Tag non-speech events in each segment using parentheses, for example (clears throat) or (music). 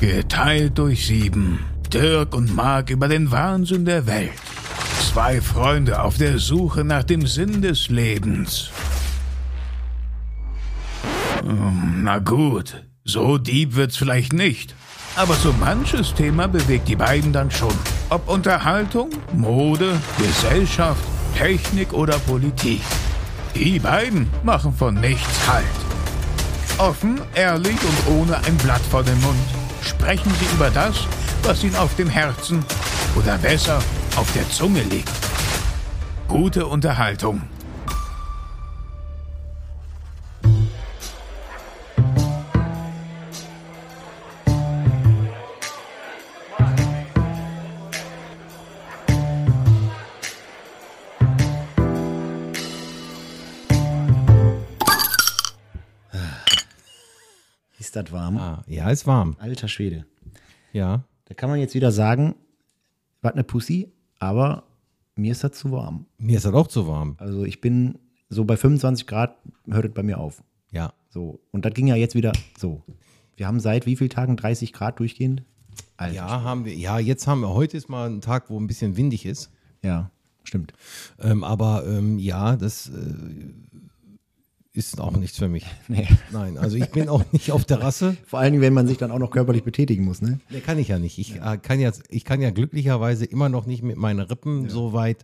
Geteilt durch sieben. Dirk und Mark über den Wahnsinn der Welt. Zwei Freunde auf der Suche nach dem Sinn des Lebens. Hm, Na gut, so deep wird's vielleicht nicht. Aber so manches Thema bewegt die beiden dann schon. Ob Unterhaltung, Mode, Gesellschaft, Technik oder Politik. Die beiden machen von nichts Halt. Offen, ehrlich und ohne ein Blatt vor dem Mund sprechen sie über das, was ihnen auf dem Herzen oder besser auf der Zunge liegt. Gute Unterhaltung. Warm? Ah, ja, ist warm. Alter Schwede. Ja. Da kann man jetzt wieder sagen, was eine Pussy, aber mir ist das zu warm. Mir ist das auch zu warm. Also ich bin so bei 25 Grad, hört es bei mir auf. Ja. So. Und das ging ja jetzt wieder so. Wir haben seit wie vielen Tagen 30 Grad durchgehend? Alter. Ja, haben wir. Ja, jetzt haben wir. Heute ist mal ein Tag, wo ein bisschen windig ist. Ja, stimmt. Ähm, aber ähm, ja, das äh, ist auch nichts für mich. (laughs) Nee. Nein, also ich bin auch nicht auf Terrasse. (laughs) Vor allen Dingen, wenn man sich dann auch noch körperlich betätigen muss, ne? Nee, kann ich ja nicht. Ich, äh, kann ja, ich kann ja glücklicherweise immer noch nicht mit meinen Rippen so weit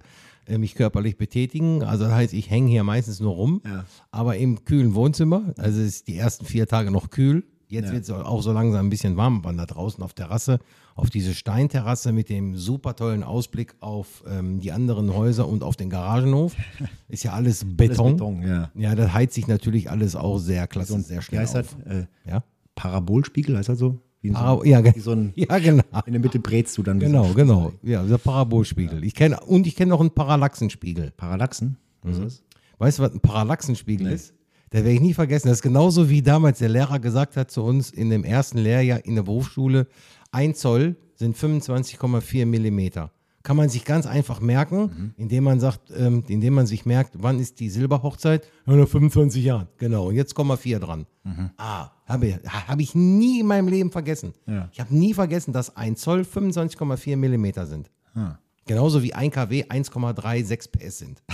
äh, mich körperlich betätigen. Also das heißt, ich hänge hier meistens nur rum, Ja. aber im kühlen Wohnzimmer. Also es ist die ersten vier Tage noch kühl. Jetzt wird es auch so langsam ein bisschen warm, wann da draußen auf Terrasse, auf diese Steinterrasse mit dem super tollen Ausblick auf ähm, die anderen Häuser und auf den Garagenhof. (laughs) Ist ja alles Beton. Beton, ja. Ja, das heizt sich natürlich alles auch sehr klasse, sehr Wie schnell heißt auf. das? Äh, Ja? Parabolspiegel, heißt das so? So, Para- ja, so ein, (laughs) ja, genau. in der Mitte brätst du dann. so Genau, ein- genau. Ja, der Parabolspiegel. Ich kenne und ich kenne noch einen Parallaxenspiegel. Parallaxen? Was ist das? Weißt du, was ein Parallaxenspiegel ist? Da werde ich nie vergessen. Das ist genauso wie damals der Lehrer gesagt hat zu uns in dem ersten Lehrjahr in der Berufsschule, ein Zoll sind 25,4 Millimeter. Kann man sich ganz einfach merken, indem man sagt, ähm, indem man sich merkt, wann ist die Silberhochzeit? Ja, nach 25 Jahren. Genau. Und jetzt kommen wir vier dran. Ah, habe ich, hab ich nie in meinem Leben vergessen. Ja. Ich habe nie vergessen, dass ein Zoll 25,4 Millimeter sind. Genauso wie ein kW 1,36 PS sind. (laughs)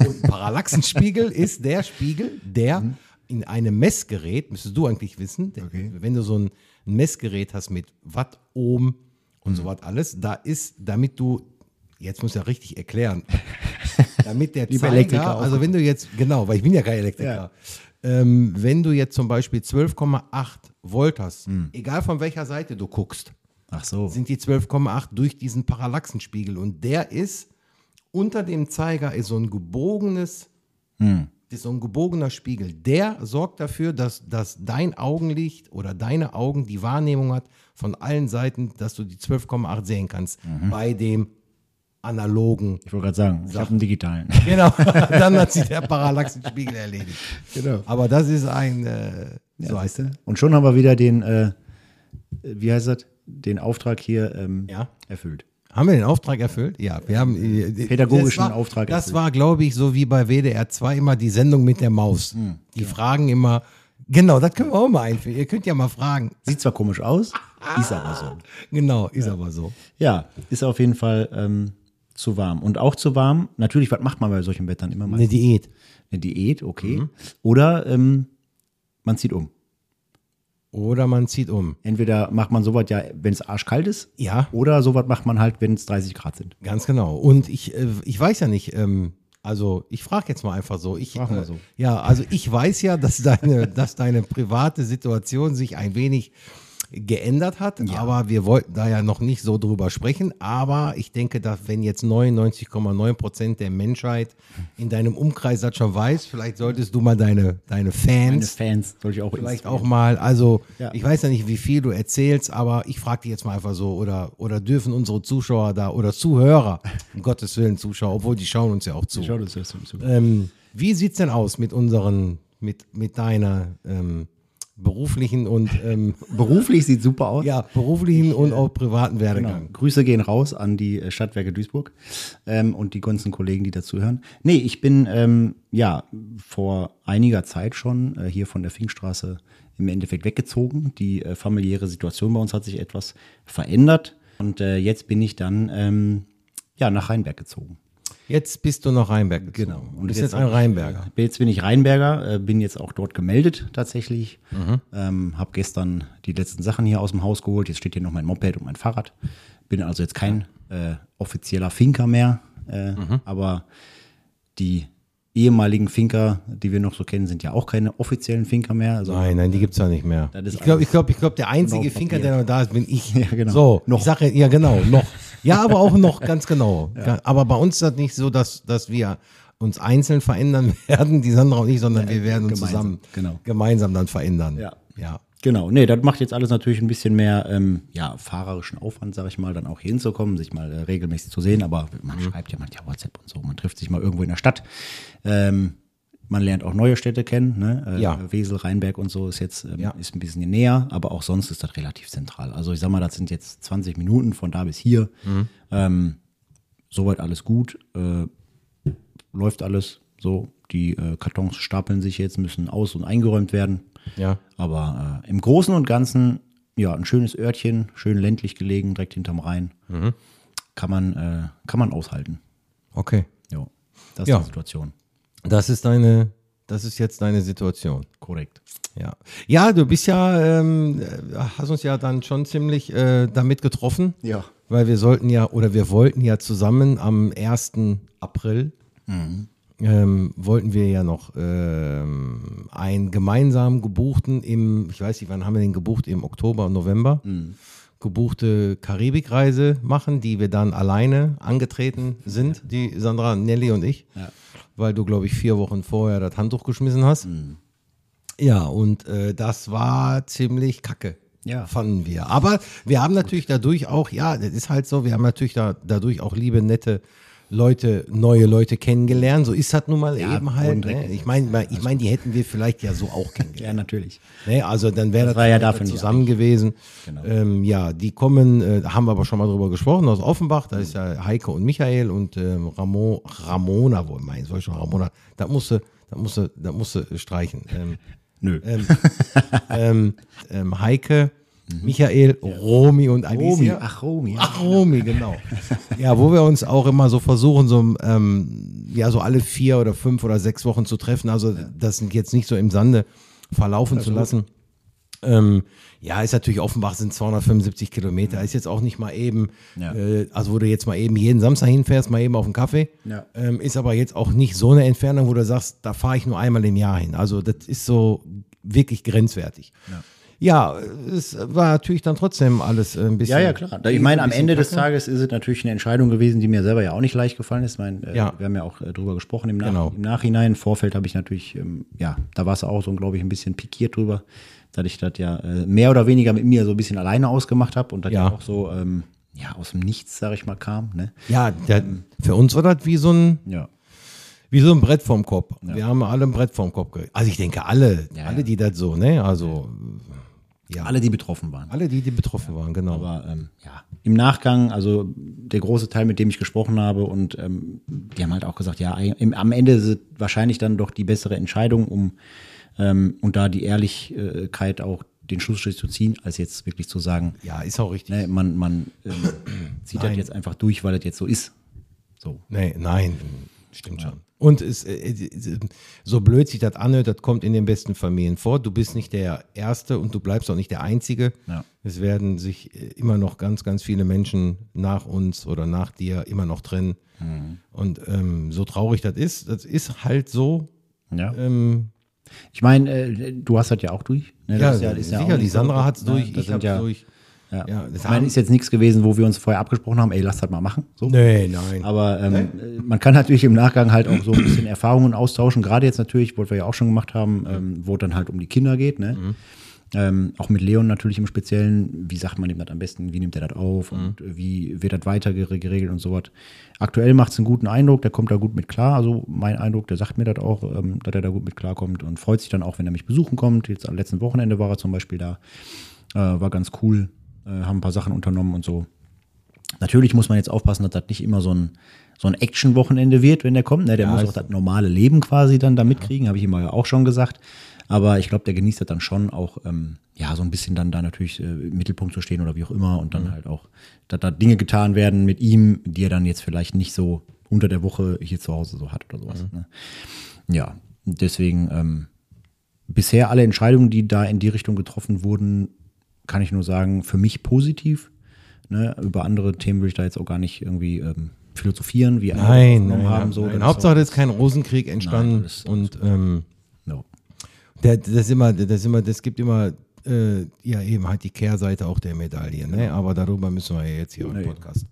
Und ein Parallaxenspiegel (laughs) ist der Spiegel, der in einem Messgerät, müsstest du eigentlich wissen, Okay. wenn du so ein Messgerät hast mit Watt, Ohm und so was alles, da ist, damit du, jetzt muss ich ja richtig erklären, (laughs) damit der Lieber Elektriker Zeiger, auch. also wenn du jetzt, genau, weil ich bin ja kein Elektriker, ähm, wenn du jetzt zum Beispiel 12,8 Volt hast, Hm. egal von welcher Seite du guckst, Ach so. sind die 12,8 durch diesen Parallaxenspiegel. Und der ist, unter dem Zeiger ist so ein gebogenes, Hm. ist so ein gebogener Spiegel. Der sorgt dafür, dass, dass dein Augenlicht oder deine Augen die Wahrnehmung hat von allen Seiten, dass du die 12,8 sehen kannst. Mhm. Bei dem analogen. Ich wollte gerade sagen, ich habe einen digitalen. (laughs) Genau, (laughs) dann hat sich der Parallaxenspiegel erledigt. Genau. Aber das ist ein, äh, so So heißt heißt er. Und schon haben wir wieder den, äh, wie heißt das, den Auftrag hier ähm, Ja. erfüllt. Haben wir den Auftrag erfüllt? Ja, wir haben äh, Pädagogischen das war, Auftrag Das erfüllt. war, glaube ich, so wie bei WDR 2 immer die Sendung mit der Maus. Hm, die fragen immer, genau, das können wir auch mal einführen. Ihr könnt ja mal fragen. Sieht zwar komisch aus, ist aber so. Genau, ist aber so. Ja, ist auf jeden Fall ähm, zu warm. Und auch zu warm, natürlich, was macht man bei solchen Wettern immer mal? Eine Diät. Eine Diät, okay. Mhm. Oder ähm, man zieht um. Oder man zieht um. Entweder macht man sowas ja, wenn es arschkalt ist, Ja, oder sowas macht man halt, wenn es 30 Grad sind. ganz genau. Und ich, äh, ich weiß ja nicht, ähm, also ich frage jetzt mal einfach so. Ich, äh, so. Ja, also ich weiß ja, dass deine, (laughs) dass deine private Situation sich ein wenig geändert hat, aber wir wollten da ja noch nicht so drüber sprechen. Aber ich denke, dass wenn jetzt 99,9 Prozent der Menschheit in deinem Umkreis das schon weiß, vielleicht solltest du mal deine, deine Meine Fans Fans soll ich auch vielleicht auch mal, also Ja. ich weiß ja nicht, wie viel du erzählst, aber ich frage dich jetzt mal einfach so, oder, oder dürfen unsere Zuschauer da oder Zuhörer, (laughs) um Gottes Willen Zuschauer, obwohl die schauen uns ja auch zu. Schau das jetzt zu. Ähm, wie sieht's denn aus mit unseren, mit, mit deiner ähm, beruflichen und ähm, (laughs) Beruflich sieht super aus. ja, beruflichen und auch privaten Genau. Werdegang? Grüße gehen raus an die äh, Stadtwerke Duisburg ähm, und die ganzen Kollegen, die dazuhören. Nee, ich bin ähm, ja vor einiger Zeit schon äh, hier von der Finkstraße im Endeffekt weggezogen. Die äh, familiäre Situation bei uns hat sich etwas verändert. Und äh, jetzt bin ich dann ähm, ja, nach Rheinberg gezogen. Jetzt bist du nach Rheinberg gezogen. Genau. Und bist jetzt ein Rheinberger. Jetzt bin ich Rheinberger, äh, bin jetzt auch dort gemeldet tatsächlich. Ähm, habe gestern die letzten Sachen hier aus dem Haus geholt. Jetzt steht hier noch mein Moped und mein Fahrrad. Bin also jetzt kein äh, offizieller Finker mehr, äh, aber die ehemaligen Finker, die wir noch so kennen, sind ja auch keine offiziellen Finker mehr. Also Nein, nein, die gibt's ja nicht mehr. Das ist Ich glaube, ich glaube, ich glaube, der einzige Finker, der noch da ist, bin ich. (laughs) Ja, genau. So, Noch. Ich sage, ja, genau, noch. Ja, aber auch noch, ganz genau. (laughs) Aber bei uns ist das nicht so, dass, dass wir uns einzeln verändern (laughs) werden, die Sandra und ich, sondern wir werden uns gemeinsam, zusammen genau. gemeinsam dann verändern. Ja. Ja. Genau, nee, das macht jetzt alles natürlich ein bisschen mehr ähm, ja, fahrerischen Aufwand, sag ich mal, dann auch hier hinzukommen, sich mal äh, regelmäßig zu sehen. Aber man Mhm. schreibt ja manchmal WhatsApp und so, man trifft sich mal irgendwo in der Stadt. Ähm, man lernt auch neue Städte kennen, ne? Äh, Ja. Wesel, Rheinberg und so ist jetzt ähm, Ja. ist ein bisschen näher, aber auch sonst ist das relativ zentral. Also ich sag mal, das sind jetzt 20 Minuten von da bis hier. Mhm. Ähm, soweit alles gut. Äh, läuft alles so. Die äh, Kartons stapeln sich jetzt, müssen aus- und eingeräumt werden. Ja. Aber äh, im Großen und Ganzen, ja, ein schönes Örtchen, schön ländlich gelegen, direkt hinterm Rhein. Kann, man, äh, kann man aushalten. Okay. Jo. Das ist Ja. die Situation. Das ist deine, das ist jetzt deine Situation. Korrekt. Ja. Ja, du bist ja, ähm, äh, hast uns ja dann schon ziemlich äh, damit getroffen. Ja. Weil wir sollten ja, oder wir wollten ja zusammen am 1. April, ähm, wollten wir ja noch ähm, einen gemeinsam gebuchten im, ich weiß nicht, wann haben wir den gebucht, im Oktober und November, gebuchte Karibikreise machen, die wir dann alleine angetreten sind, die Sandra, Nelly und ich, Ja. weil du, glaube ich, vier Wochen vorher das Handtuch geschmissen hast. Ja, und äh, das war ziemlich kacke. Ja. Fanden wir. Aber wir haben natürlich dadurch auch, ja, das ist halt so, wir haben natürlich da, dadurch auch liebe, nette Leute, neue Leute kennengelernt. So ist das nun mal Ja, eben halt. Ne? Ich meine, ich mein, die hätten wir vielleicht ja so auch kennengelernt. (laughs) Ja, natürlich. Ne, also dann wäre Das das, ja dafür zusammen gewesen. Genau. Ähm, ja, die kommen, äh, haben wir aber schon mal drüber gesprochen, aus Offenbach. Da ist ja Heike und Michael und ähm, Ramo, Ramona, wo mein, soll ich schon Ramona, da musste, da musste, da musste streichen. Ähm, Nö. ähm, (laughs) ähm, ähm, Heike, Michael, Romy und Romy. Alicia. Ach, Romy. Ach, Romy, genau. Ja, wo wir uns auch immer so versuchen, so, ähm, ja, so alle vier oder fünf oder sechs Wochen zu treffen. Also das jetzt nicht so im Sande verlaufen zu lassen. Ähm, ja, ist natürlich Offenbach sind 275 Kilometer, ist jetzt auch nicht mal eben, Ja. äh, also wo du jetzt mal eben jeden Samstag hinfährst, mal eben auf einen Kaffee, Ja. ähm, ist aber jetzt auch nicht so eine Entfernung, wo du sagst, da fahre ich nur einmal im Jahr hin. Also das ist so wirklich grenzwertig. Ja, es war natürlich dann trotzdem alles ein bisschen. Ja, ja, klar. Ich meine, am Ende des. Tages ist es natürlich eine Entscheidung gewesen, die mir selber ja auch nicht leicht gefallen ist. Ich meine, äh, Ja. wir haben ja auch äh, drüber gesprochen im, Nach Genau. im Nachhinein. Im Vorfeld habe ich natürlich, ähm, ja, da war es auch so, glaube ich, ein bisschen pikiert drüber, dass ich das ja äh, mehr oder weniger mit mir so ein bisschen alleine ausgemacht habe und das ja. Ja. auch so, ähm, ja, aus dem Nichts, sag ich mal, kam. Ne? Ja, der, für uns war das wie so ein, Ja. wie so ein Brett vorm Kopf. Wir haben alle ein Brett vorm Kopf. Also ich denke, alle, Ja, alle, ja. die das so, ne? Also ja. Alle, die betroffen waren. alle, die, die betroffen waren, genau. Aber ähm, ja, im Nachgang, also der große Teil, mit dem ich gesprochen habe, und ähm, die haben halt auch gesagt, ja, im, am Ende ist es wahrscheinlich dann doch die bessere Entscheidung, um ähm, und da die Ehrlichkeit auch den Schlussstrich zu ziehen, als jetzt wirklich zu sagen, ja, ist auch richtig. ne, man, man ähm, (clears throat) zieht das jetzt einfach durch, weil das jetzt so ist. So. Nee, nein, stimmt schon. Und es, äh, äh, so blöd sich das anhört, das kommt in den besten Familien vor. Du bist nicht der Erste und du bleibst auch nicht der Einzige. Ja. Es werden sich äh, immer noch ganz, ganz viele Menschen nach uns oder nach dir immer noch trennen. Mhm. Und ähm, so traurig das ist, das ist halt so. Ja. Ähm, Ich meine, äh, du hast das ja auch durch. Ne? ja, ist sicher, auch die nicht so, Sandra hat es ne? durch, ich habe ja, es durch. Ja. Ja, das ich meine, ist jetzt nichts gewesen, wo wir uns vorher abgesprochen haben, ey, lass das mal machen. So. Nee, nein. Aber ähm, äh, man kann natürlich im Nachgang halt auch so ein bisschen Erfahrungen austauschen. Gerade jetzt natürlich, was wir ja auch schon gemacht haben, ähm, wo es dann halt um die Kinder geht. Ne? Ähm, auch mit Leon natürlich im Speziellen. Wie sagt man ihm das am besten? Wie nimmt er das auf? Und äh, wie wird das weiter gere- geregelt und so was. Aktuell macht es einen guten Eindruck, der kommt da gut mit klar. Also mein Eindruck, der sagt mir das auch, ähm, dass er da gut mit klarkommt und freut sich dann auch, wenn er mich besuchen kommt. Jetzt am letzten Wochenende war er zum Beispiel da. Äh, war ganz cool. Äh, haben ein paar Sachen unternommen und so. Natürlich muss man jetzt aufpassen, dass das nicht immer so ein, so ein Action-Wochenende wird, wenn der kommt. Ne? Der Ja, muss auch das normale Leben quasi dann da mitkriegen, habe ich ihm ja auch schon gesagt. Aber ich glaube, der genießt das dann schon auch, ähm, ja, so ein bisschen dann da natürlich äh, im Mittelpunkt zu stehen oder wie auch immer und dann halt auch, dass da Dinge getan werden mit ihm, die er dann jetzt vielleicht nicht so unter der Woche hier zu Hause so hat oder sowas. Ne? Ja, deswegen ähm, bisher alle Entscheidungen, die da in die Richtung getroffen wurden, kann ich nur sagen, für mich positiv. Ne? Über andere Themen will ich da jetzt auch gar nicht irgendwie ähm, philosophieren, wie andere Nein, nein, haben. So, nein. Hauptsache, da ist kein Rosenkrieg entstanden Nein, das und ähm, no. der, das immer, das immer, das gibt immer äh, ja eben halt die Kehrseite auch der Medaille, ne? Aber darüber müssen wir ja jetzt hier im. Podcast,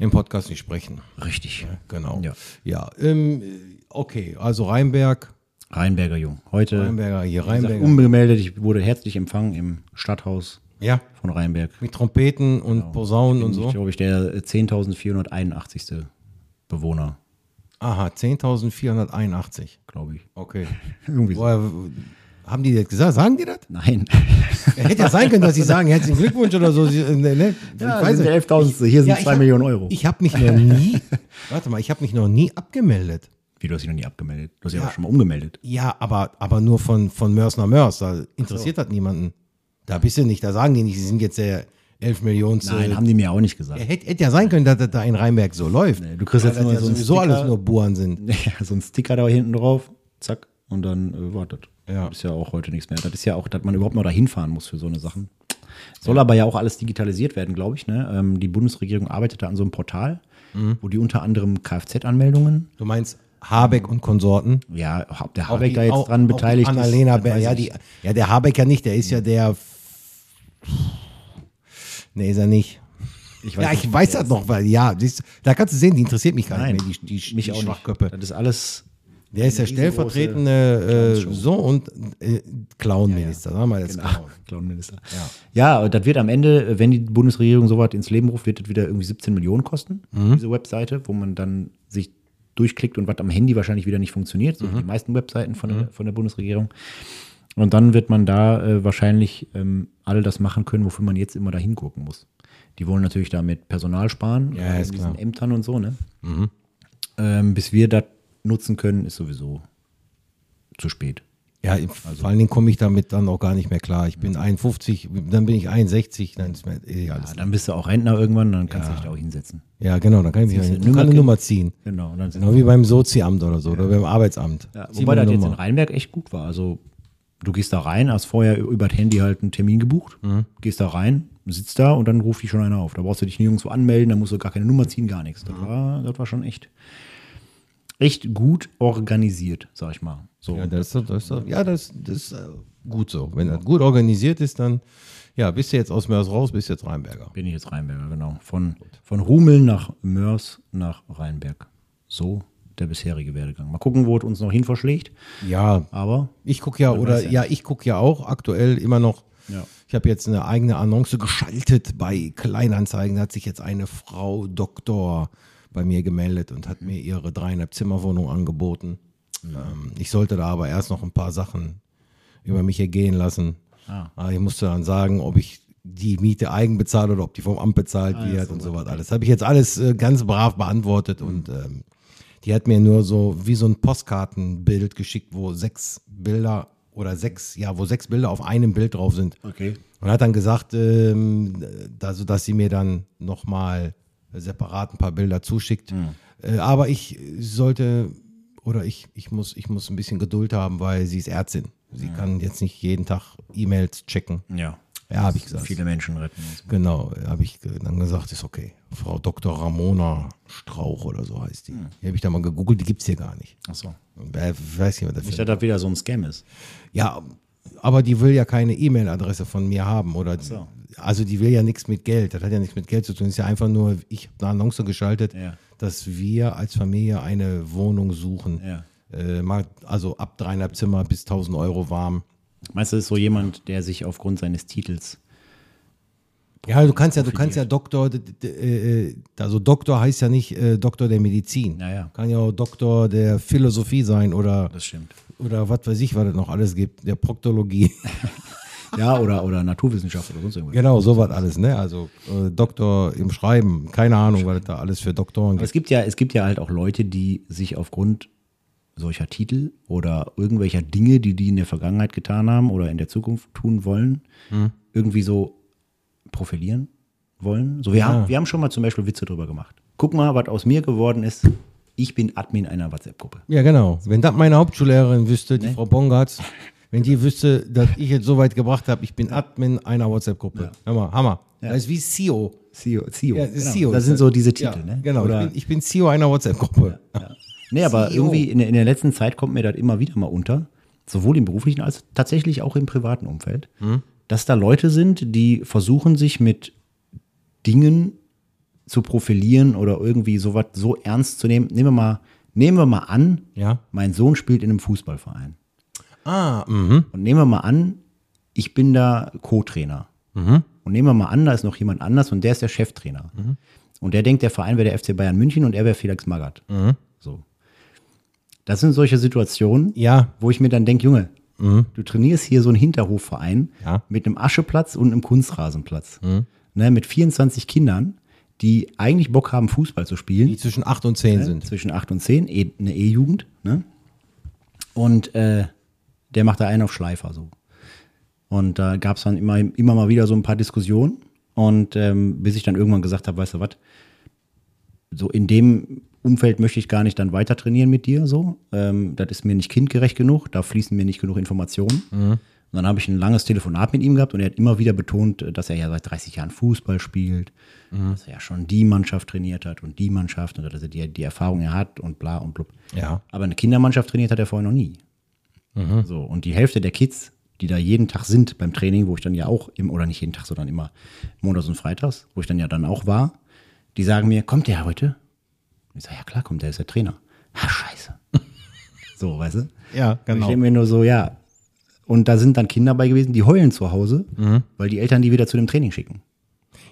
im Podcast nicht sprechen. Richtig. Genau. Ja. Ja, ähm, okay, also Rheinberg, Rheinberger Jung. Heute Rheinberger hier, wie gesagt, Rheinberger. ungemeldet. Ich wurde herzlich empfangen im Stadthaus ja, von Rheinberg. mit Trompeten und Posaunen und so. Ich glaube, ich der 10.481. Bewohner, Aha, 10.481. glaube ich. Okay. (laughs) Irgendwie so. Woher, haben die das gesagt? Sagen die das? Nein. Ja, (laughs) hätte ja sein können, dass sie sagen, herzlichen Glückwunsch oder so. Äh, ne, ne? Ich Ja, weiß sind nicht. der 11.000. Hier sind Ja, ich 2 hab- Millionen Euro. Ich habe mich noch (laughs) nie, warte mal, ich habe mich noch nie abgemeldet. Wie, du hast dich noch nie abgemeldet? Du hast dich Ja. auch schon mal umgemeldet. Ja, aber, aber nur von, von Mörs nach Mörs. Da interessiert das niemanden. Da bist du nicht, da sagen die nicht, sie sind jetzt der 11 Millionen. Nein, haben die mir auch nicht gesagt. Hätte, hätte ja sein können, dass das da in Rheinberg so läuft. Nee, du kriegst Weil jetzt immer ja so sowieso Sticker. alles nur Buren sind. (laughs) Ja, so ein Sticker da hinten drauf, zack, und dann äh, wartet. Ja. Das ist ja auch heute nichts mehr. Das ist ja auch, dass man überhaupt noch dahin fahren muss für so eine Sachen. Soll aber ja auch alles digitalisiert werden, glaube ich. Ne? Ähm, die Bundesregierung arbeitet da an so einem Portal, Mhm. wo die unter anderem Kfz-Anmeldungen, Du meinst Habeck und Konsorten? ja, ob der Habeck die- da jetzt auch- dran beteiligt Annalena ist. weiß ja, die, ja, der Habeck ja nicht, der ist ja der. Nee, ist er nicht. Ich ja, nicht, ich weiß das noch, weil ja, siehst, da kannst du sehen, die interessiert mich gar Nein, nicht mehr, die, die, mich die auch nicht. Schwachköppe. Das ist alles. Der ist der stellvertretende äh, so und äh, Clown-Minister, sagen wir jetzt Genau, Clown. Clownminister. Ja. und das wird am Ende, wenn die Bundesregierung sowas ins Leben ruft, wird das wieder irgendwie 17 Millionen kosten, Mhm. diese Webseite, wo man dann sich durchklickt und was am Handy wahrscheinlich wieder nicht funktioniert, so wie Mhm. die meisten Webseiten von, der, von der Bundesregierung. Und dann wird man da äh, wahrscheinlich ähm, all das machen können, wofür man jetzt immer da hingucken muss. Die wollen natürlich damit Personal sparen, Ja, ist in diesen. Ämtern und so, ne? Ähm, bis wir das nutzen können, ist sowieso zu spät. Ja, vor allen Dingen komme ich damit dann auch gar nicht mehr klar. Ich bin 51, dann bin ich 61, dann ist mir eh alles. Ja, dann bist du auch Rentner irgendwann, dann kannst du dich da auch hinsetzen. Ja, genau, dann kann ich mich ich kann eine Nummer- Nummer ziehen. Genau. Dann Genau wie beim Soziamt oder so, oder beim Arbeitsamt. Ja, wobei das eine jetzt in Nummer. Rheinberg echt gut war. Also du gehst da rein, hast vorher über das Handy halt einen Termin gebucht, Mhm. gehst da rein, sitzt da und dann ruft dich schon einer auf. Da brauchst du dich nirgendwo anmelden, da musst du gar keine Nummer ziehen, gar nichts. Mhm. Das, war, das war schon echt, echt gut organisiert, sag ich mal. So. Ja, das das doch- ja, das, das ist äh, gut so. Wenn das gut organisiert ist, dann ja, bist du jetzt aus Mörs raus, bist jetzt Rheinberger. Bin ich jetzt Rheinberger, genau. Von, von Rumeln nach Mörs nach Rheinberg. So der bisherige Werdegang. Mal gucken, wo es uns noch hin verschlägt. Ja, Aber ich gucke ja, oder ja ja, ich gucke ja auch aktuell immer noch. Ja. Ich habe jetzt eine eigene Annonce geschaltet bei Kleinanzeigen. Da hat sich jetzt eine Frau Doktor bei mir gemeldet und hat mir ihre dreieinhalb Zimmerwohnung angeboten. Ähm, ich sollte da aber erst noch ein paar Sachen über mich ergehen lassen. Ah. Aber ich musste dann sagen, ob ich die Miete eigen bezahle oder ob die vom Amt bezahlt Ah, wird und so was alles. Habe ich jetzt alles äh, ganz brav beantwortet und ähm, die hat mir nur so wie so ein Postkartenbild geschickt, wo sechs Bilder oder sechs, ja, wo sechs Bilder auf einem Bild drauf sind. okay. Und hat dann gesagt, ähm, also, dass sie mir dann nochmal separat ein paar Bilder zuschickt. Äh, aber ich sollte oder ich, ich, muss, ich muss ein bisschen Geduld haben, weil sie ist Ärztin. Sie kann jetzt nicht jeden Tag E-Mails checken. Ja. Ja, habe ich gesagt. Viele Menschen retten. Genau, habe ich dann gesagt, ist okay. Frau Dr. Ramona Strauch oder so heißt die. Die habe ich da mal gegoogelt, die gibt es hier gar nicht. Ach so. Äh, weiß nicht, was das Nicht, dass das wieder so ein Scam ist. Ja, aber die will ja keine E-Mail-Adresse von mir haben. Oder so. Also die will ja nichts mit Geld. Das hat ja nichts mit Geld zu tun. ist ja einfach nur, ich habe eine Annonce geschaltet, Ja. dass wir als Familie eine Wohnung suchen. Ja. Äh, also ab dreieinhalb Zimmer bis 1000 Euro warm. Meinst du, das ist so jemand, der sich aufgrund seines Titels. Ja, du kannst ja, du kannst ja Doktor, d- äh, also Doktor heißt ja nicht äh, Doktor der Medizin. Ja, ja. Kann ja auch Doktor der Philosophie sein oder, Das stimmt. oder was weiß ich, was es noch alles gibt, der Proktologie. (laughs) Ja, oder, oder Naturwissenschaft oder sonst irgendwas. genau, sowas alles, ne? Also äh, Doktor im Schreiben, keine Ahnung, was es da alles für Doktoren Aber es gibt. gibt ja, es gibt ja halt auch Leute, die sich aufgrund solcher Titel oder irgendwelcher Dinge, die die in der Vergangenheit getan haben oder in der Zukunft tun wollen, irgendwie so profilieren wollen. So, wir, Ja. haben, wir haben schon mal zum Beispiel Witze drüber gemacht. Guck mal, was aus mir geworden ist. Ich bin Admin einer WhatsApp-Gruppe. Ja, genau. Wenn das meine Hauptschullehrerin wüsste, die Frau Bongartz, wenn die wüsste, dass ich jetzt so weit gebracht habe, ich bin Admin einer WhatsApp-Gruppe. Hammer, Hammer. Das ist wie CEO. CEO. CEO. Ja, genau. CEO. Das sind so diese Titel, ja, ne? Genau, Oder, ich, bin, ich bin CEO einer WhatsApp-Gruppe. Nee, aber CEO. irgendwie in, der- in der letzten Zeit kommt mir das immer wieder mal unter, sowohl im beruflichen als tatsächlich auch im privaten Umfeld, Hm? dass da Leute sind, die versuchen, sich mit Dingen zu profilieren oder irgendwie sowas so ernst zu nehmen. Nehmen wir mal, nehmen wir mal an, Ja. mein Sohn spielt in einem Fußballverein. Ah, mhm. Und nehmen wir mal an, ich bin da Co-Trainer. Mhm. Und nehmen wir mal an, da ist noch jemand anders und der ist der Cheftrainer. Mhm. Und der denkt, der Verein wäre der FC Bayern München und er wäre Felix Magath. Mhm. Das sind solche Situationen, Ja. wo ich mir dann denke, Junge, du trainierst hier so einen Hinterhofverein Ja. mit einem Ascheplatz und einem Kunstrasenplatz. Ne, mit 24 Kindern, die eigentlich Bock haben, Fußball zu spielen Die zwischen 8 und 10 sind. zwischen 8 und 10, eh- eine E-Jugend, ne? Und äh, der macht da einen auf Schleifer so. Und da gab es dann immer, immer mal wieder so ein paar Diskussionen. Und ähm, bis ich dann irgendwann gesagt habe, weißt du was, so in dem Umfeld möchte ich gar nicht dann weiter trainieren mit dir so. Ähm, das ist mir nicht kindgerecht genug, da fließen mir nicht genug Informationen. Und dann habe ich ein langes Telefonat mit ihm gehabt und er hat immer wieder betont, dass er ja seit 30 Jahren Fußball spielt, dass er ja schon die Mannschaft trainiert hat und die Mannschaft und dass er die, die Erfahrung er hat und bla und blub. Ja. Aber eine Kindermannschaft trainiert hat er vorher noch nie. So, und die Hälfte der Kids, die da jeden Tag sind beim Training, wo ich dann ja auch im, oder nicht jeden Tag, sondern immer montags und freitags, wo ich dann ja dann auch war, die sagen mir, kommt der heute? Ich sage, ja klar, kommt der, ist der Trainer. Ha, scheiße. (laughs) so, weißt du? Ja, Und Ich genau. denke mir nur so, ja. Und da sind dann Kinder bei gewesen, die heulen zu Hause, weil die Eltern die wieder zu dem Training schicken.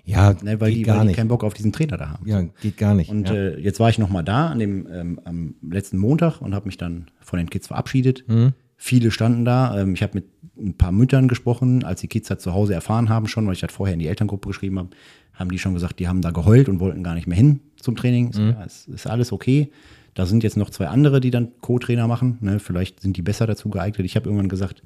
Ja, Ne, weil geht die, gar weil die nicht. keinen Bock auf diesen Trainer da haben. Ja, geht gar nicht. Und ja. äh, jetzt war ich noch mal da an dem, ähm, am letzten Montag und habe mich dann von den Kids verabschiedet. Mhm. Viele standen da. Ähm, ich habe mit ein paar Müttern gesprochen, als die Kids das zu Hause erfahren haben schon, weil ich das vorher in die Elterngruppe geschrieben habe, haben die schon gesagt, die haben da geheult und wollten gar nicht mehr hin zum Training. Mhm. Es ist alles okay. Da sind jetzt noch zwei andere, die dann Co-Trainer machen. Ne? Vielleicht sind die besser dazu geeignet. Ich habe irgendwann gesagt,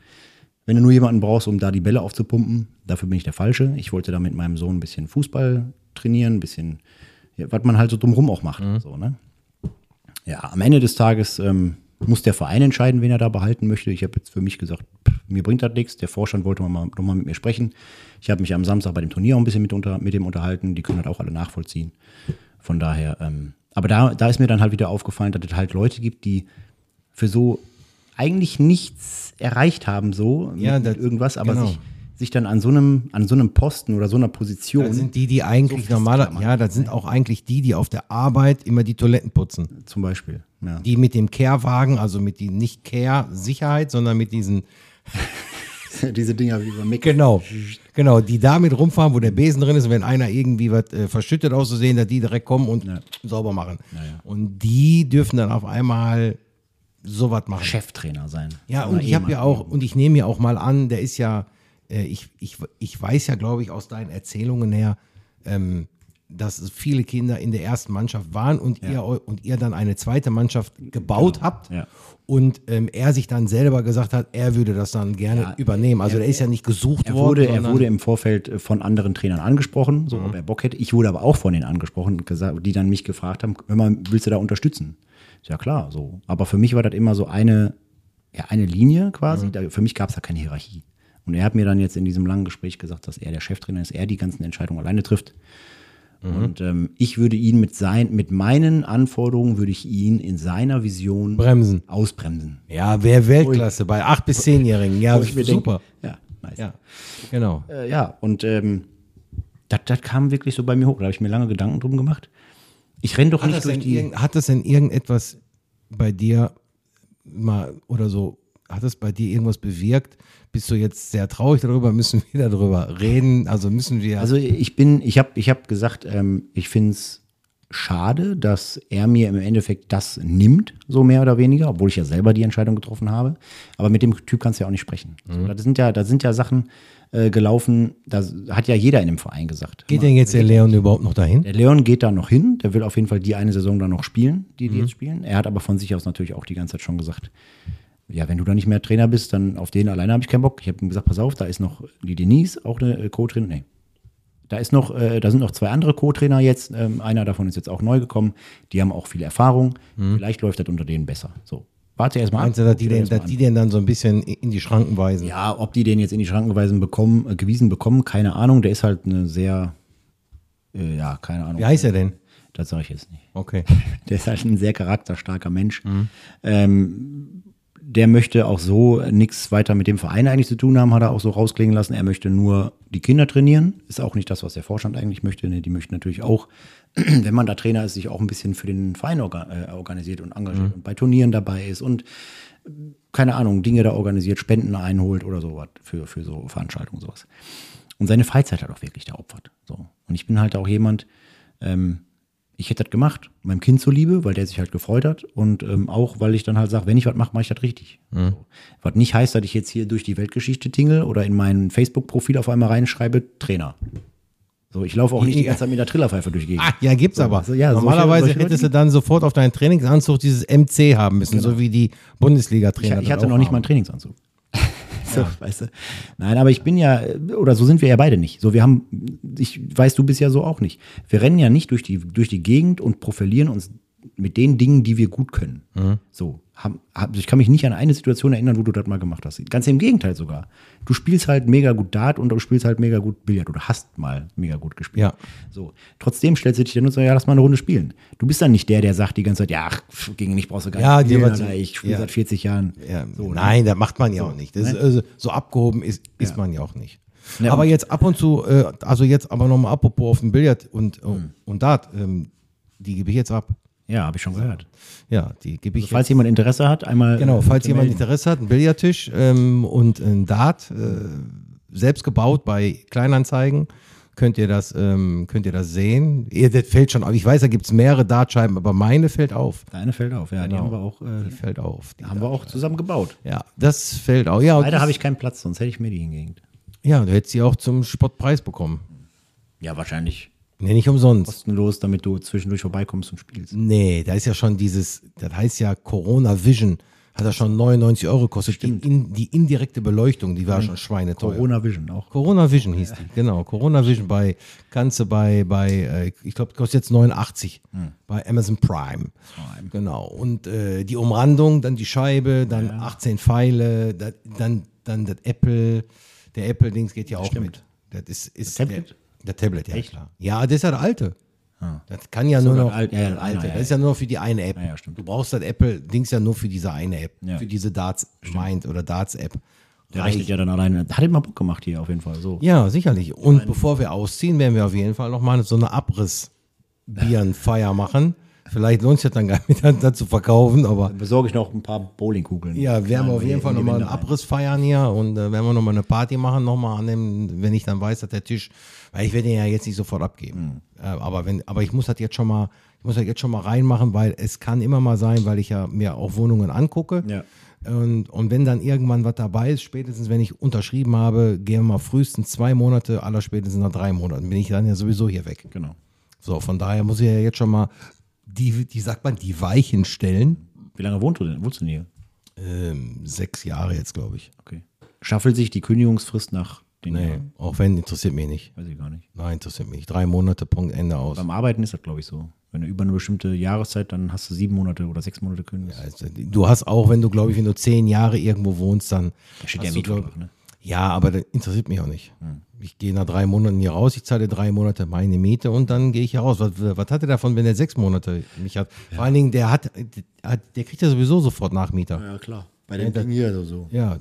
wenn du nur jemanden brauchst, um da die Bälle aufzupumpen, dafür bin ich der Falsche. Ich wollte da mit meinem Sohn ein bisschen Fußball trainieren, ein bisschen, ja, was man halt so drumherum auch macht. So, ne? Ja, am Ende des Tages ähm, muss der Verein entscheiden, wen er da behalten möchte. Ich habe jetzt für mich gesagt, pff, mir bringt das nichts. Der Vorstand wollte mal, noch mal mit mir sprechen. Ich habe mich am Samstag bei dem Turnier auch ein bisschen mit, unter, mit dem unterhalten. Die können das auch alle nachvollziehen. Von daher, ähm, aber da, da ist mir dann halt wieder aufgefallen, dass es halt Leute gibt, die für so eigentlich nichts erreicht haben, so Ja, mit, das- irgendwas, aber genau. sich, sich dann an so einem, an so einem Posten oder so einer Position Das sind die, die eigentlich So normaler, ja, das sind auch eigentlich die, die auf der Arbeit immer die Toiletten putzen. zum Beispiel. Ja. Die mit dem Care-Wagen, also mit die nicht Care-Sicherheit, sondern mit diesen, (laughs) Diese Dinger wie beim Mick. genau, genau, die damit rumfahren, wo der Besen drin ist, und wenn einer irgendwie was äh, verschüttet auszusehen, dass die direkt kommen und sauber machen. Und die dürfen dann auf einmal sowas machen. Cheftrainer sein. Ja, und ich habe ja auch, und ich nehme ja auch mal an, der ist ja, ich, ich, ich weiß ja, glaube ich, aus deinen Erzählungen her, ähm, dass viele Kinder in der ersten Mannschaft waren und, ihr, eu- und ihr dann eine zweite Mannschaft gebaut habt. ja. Und ähm, er sich dann selber gesagt hat, er würde das dann gerne Ja, übernehmen. Also der ist ja nicht gesucht Er worden. wurde, er sondern- wurde im Vorfeld äh, von anderen Trainern angesprochen, so ob er Bock hätte. Ich wurde aber auch von denen angesprochen, die dann mich gefragt haben, hör mal, willst du da unterstützen? Ja klar, so. Aber für mich war das immer so eine, ja, eine Linie quasi. Da, für mich gab es da keine Hierarchie. Und er hat mir dann jetzt in diesem langen Gespräch gesagt, dass er der Cheftrainer ist, er die ganzen Entscheidungen alleine trifft. Und ähm, ich würde ihn mit sein, mit meinen Anforderungen würde ich ihn in seiner Vision Bremsen. ausbremsen. Ja, wer Weltklasse bei 8- bis 10-Jährigen. Ja, super. Denke, ja, nice. Ja, genau. Äh, ja, und ähm, das, kam wirklich so bei mir hoch. Da habe ich mir lange Gedanken drum gemacht. Ich renne doch Hat nicht durch die. irgend, hat das denn irgendetwas bei dir mal oder so, hat das bei dir irgendwas bewirkt? Bist du jetzt sehr traurig darüber? Müssen wir (laughs) darüber reden? Also müssen wir. Also ich bin, ich habe ich hab gesagt, ähm, ich finde es schade, dass er mir im Endeffekt das nimmt, so mehr oder weniger, obwohl ich ja selber die Entscheidung getroffen habe. Aber mit dem Typ kannst du ja auch nicht sprechen. So, das sind ja, da sind ja Sachen äh, gelaufen, da hat ja jeder in dem Verein gesagt. Geht denn jetzt der Leon überhaupt noch dahin? Der Leon geht da noch hin, der will auf jeden Fall die eine Saison dann noch spielen, die die jetzt spielen. Er hat aber von sich aus natürlich auch die ganze Zeit schon gesagt, ja, wenn du da nicht mehr Trainer bist, dann auf den alleine habe ich keinen Bock. Ich habe ihm gesagt, pass auf, da ist noch die Denise, auch eine äh, Co-Trainer. Nee. Da ist noch, äh, da sind noch zwei andere Co-Trainer jetzt. Ähm, einer davon ist jetzt auch neu gekommen. Die haben auch viel Erfahrung. Vielleicht läuft das unter denen besser. So. Warte erst mal. Meinst du, dass die, den, dass die den dann so ein bisschen in die Schranken weisen? ja, ob die den jetzt in die Schranken weisen bekommen, äh, gewiesen bekommen, keine Ahnung. Der ist halt eine sehr, äh, ja, keine Ahnung. Wie heißt er denn? Das sage ich jetzt nicht. Okay. (laughs) Der ist halt ein sehr charakterstarker Mensch. Ähm, der möchte auch so nichts weiter mit dem Verein eigentlich zu tun haben, hat er auch so rausklingen lassen. Er möchte nur die Kinder trainieren. Ist auch nicht das, was der Vorstand eigentlich möchte. Ne, Die möchten natürlich auch, (clears throat) wenn man da Trainer ist, sich auch ein bisschen für den Verein orga äh, organisiert und engagiert und bei Turnieren dabei ist und keine Ahnung, Dinge da organisiert, Spenden einholt oder sowas für, für so Veranstaltungen, sowas. Und seine Freizeit hat auch wirklich da opfert. So. Und ich bin halt auch jemand, ähm, ich hätte das gemacht, meinem Kind zuliebe, weil der sich halt gefreut hat und ähm, auch, weil ich dann halt sage, wenn ich was mache, mache ich das richtig. So. Was nicht heißt, dass ich jetzt hier durch die Weltgeschichte tingle oder in mein Facebook-Profil auf einmal reinschreibe, Trainer. So, ich laufe auch nicht die ganze Zeit mit der Trillerpfeife durch die Gegend. Ah, ja, gibt's aber. also, ja, solche- Normalerweise solche hättest du dann sofort auf deinen Trainingsanzug dieses MC haben müssen, so wie die Ich, Bundesliga-Trainer. ich das hatte noch nicht mal haben. einen Trainingsanzug. So, weißt du. Nein, aber ich bin ja, oder so sind wir ja beide nicht. So, wir haben, ich weiß, du bist ja so auch nicht. Wir rennen ja nicht durch die, durch die Gegend und profilieren uns mit den Dingen, die wir gut können. So, haben, hab, ich kann mich nicht an eine Situation erinnern, wo du das mal gemacht hast. Ganz im Gegenteil sogar. Du spielst halt mega gut Dart und du spielst halt mega gut Billard oder hast mal mega gut gespielt. Ja. So. Trotzdem stellst du dich dann und sagst, ja, lass mal eine Runde spielen. Du bist dann nicht der, der sagt die ganze Zeit, ja, ach, gegen mich brauchst du gar Ja, nicht spielen, Alter, ich spiele ja. seit 40 Jahren. Ja, So, ne? nein, das macht man ja auch nicht. Das ist, also, so abgehoben ist, ist man ja auch nicht. Aber jetzt ab und zu, äh, also jetzt aber nochmal apropos auf dem Billard und, Hm. äh, und Dart, ähm, die gebe ich jetzt ab. Ja, habe ich schon gehört. Ja, die gebe ich Also, falls jemand Interesse hat, einmal. Genau, äh, falls bitte jemand melden. Interesse hat, einen Billardtisch ähm, und ein Dart, äh, selbst gebaut bei Kleinanzeigen, könnt ihr das, ähm, könnt ihr das sehen. Ihr, das fällt schon auf. Ich weiß, da gibt es mehrere Dartscheiben, aber meine fällt auf. Deine fällt auf, ja, die Genau. haben wir auch, äh, Die fällt auf. Die haben wir auch zusammen gebaut. Ja, das fällt auch. Ja, Leider habe ich keinen Platz, sonst hätte ich mir die hingehängt. ja, du hättest sie auch zum Spottpreis bekommen. Ja, wahrscheinlich Nee, nicht umsonst. kostenlos, damit du zwischendurch vorbeikommst und spielst. Nee, da ist ja schon dieses, das heißt ja Corona Vision, hat ja schon 99 Euro gekostet. Die, in, die indirekte Beleuchtung, die war schon schweineteuer. Corona Vision auch. Corona Vision hieß die, genau. Corona Vision bei, kannst du bei, bei äh, ich glaube, kostet jetzt 89 bei Amazon Prime. Genau. Und äh, die Umrandung, dann die Scheibe, dann 18 Pfeile, da, dann, dann das Apple, der Apple-Dings geht ja auch mit. Das ist, ist Das Tablet? Der, der Tablet, ja Echt? klar. Ja, das ist ja der alte. Das kann ja nur das noch, alt- ja, alte. ja, das ist ja nur für die eine App. Stimmt. Du brauchst das Apple-Dings ja nur für diese eine App, für diese Darts Mind oder Darts-App. Der rechnet ja dann alleine. Hat immer Bock gemacht hier auf jeden Fall. So. Ja, sicherlich. Und bevor wir ausziehen, werden wir auf jeden Fall nochmal so eine Abriss-Bieren-Feier machen. Vielleicht lohnt sich das dann gar nicht, (laughs) das zu verkaufen, aber Besorge ich noch ein paar Bowlingkugeln. ja, werden wir auf jeden Fall nochmal einen. Abriss feiern hier und äh, werden wir nochmal eine Party machen, nochmal an dem, wenn ich dann weiß, dass der Tisch, weil ich werde den ja jetzt nicht sofort abgeben. Hm. Äh, aber wenn, aber ich muss das jetzt schon mal, ich muss das jetzt schon mal reinmachen, weil es kann immer mal sein, weil ich ja mir auch Wohnungen angucke. Ja. Und, und wenn dann irgendwann was dabei ist, spätestens wenn ich unterschrieben habe, gehen wir mal frühestens zwei Monate, aller spätestens nach drei Monaten, bin ich dann ja sowieso hier weg. Genau. So, von daher muss ich ja jetzt schon mal die, die sagt man, die Weichen stellen. Wie lange wohnst du denn? Wohnst du denn hier? Ähm, sechs Jahre jetzt, glaube ich. Okay. Schaffelt sich die Kündigungsfrist nach den Nee, Jahren? auch wenn, interessiert mich nicht. Weiß ich gar nicht. Nein, interessiert mich nicht. Drei Monate, Punkt, Ende aus. Beim Arbeiten ist das, glaube ich, so. Wenn du über eine bestimmte Jahreszeit, dann hast du sieben Monate oder sechs Monate kündigst. Also, du hast auch, wenn du, glaube ich, wenn du zehn Jahre irgendwo wohnst, dann. Da steht ja du, Mietvertrag, glaub- ne? Ja, aber das interessiert mich auch nicht. Ich gehe nach drei Monaten hier raus, ich zahle drei Monate meine Miete und dann gehe ich hier raus. Was, was hat er davon, wenn er sechs Monate mich hat? Vor allen Dingen, der hat, der, kriegt ja sowieso sofort Nachmieter. Ja, klar. Bei dem Ding hier so. so. Ja,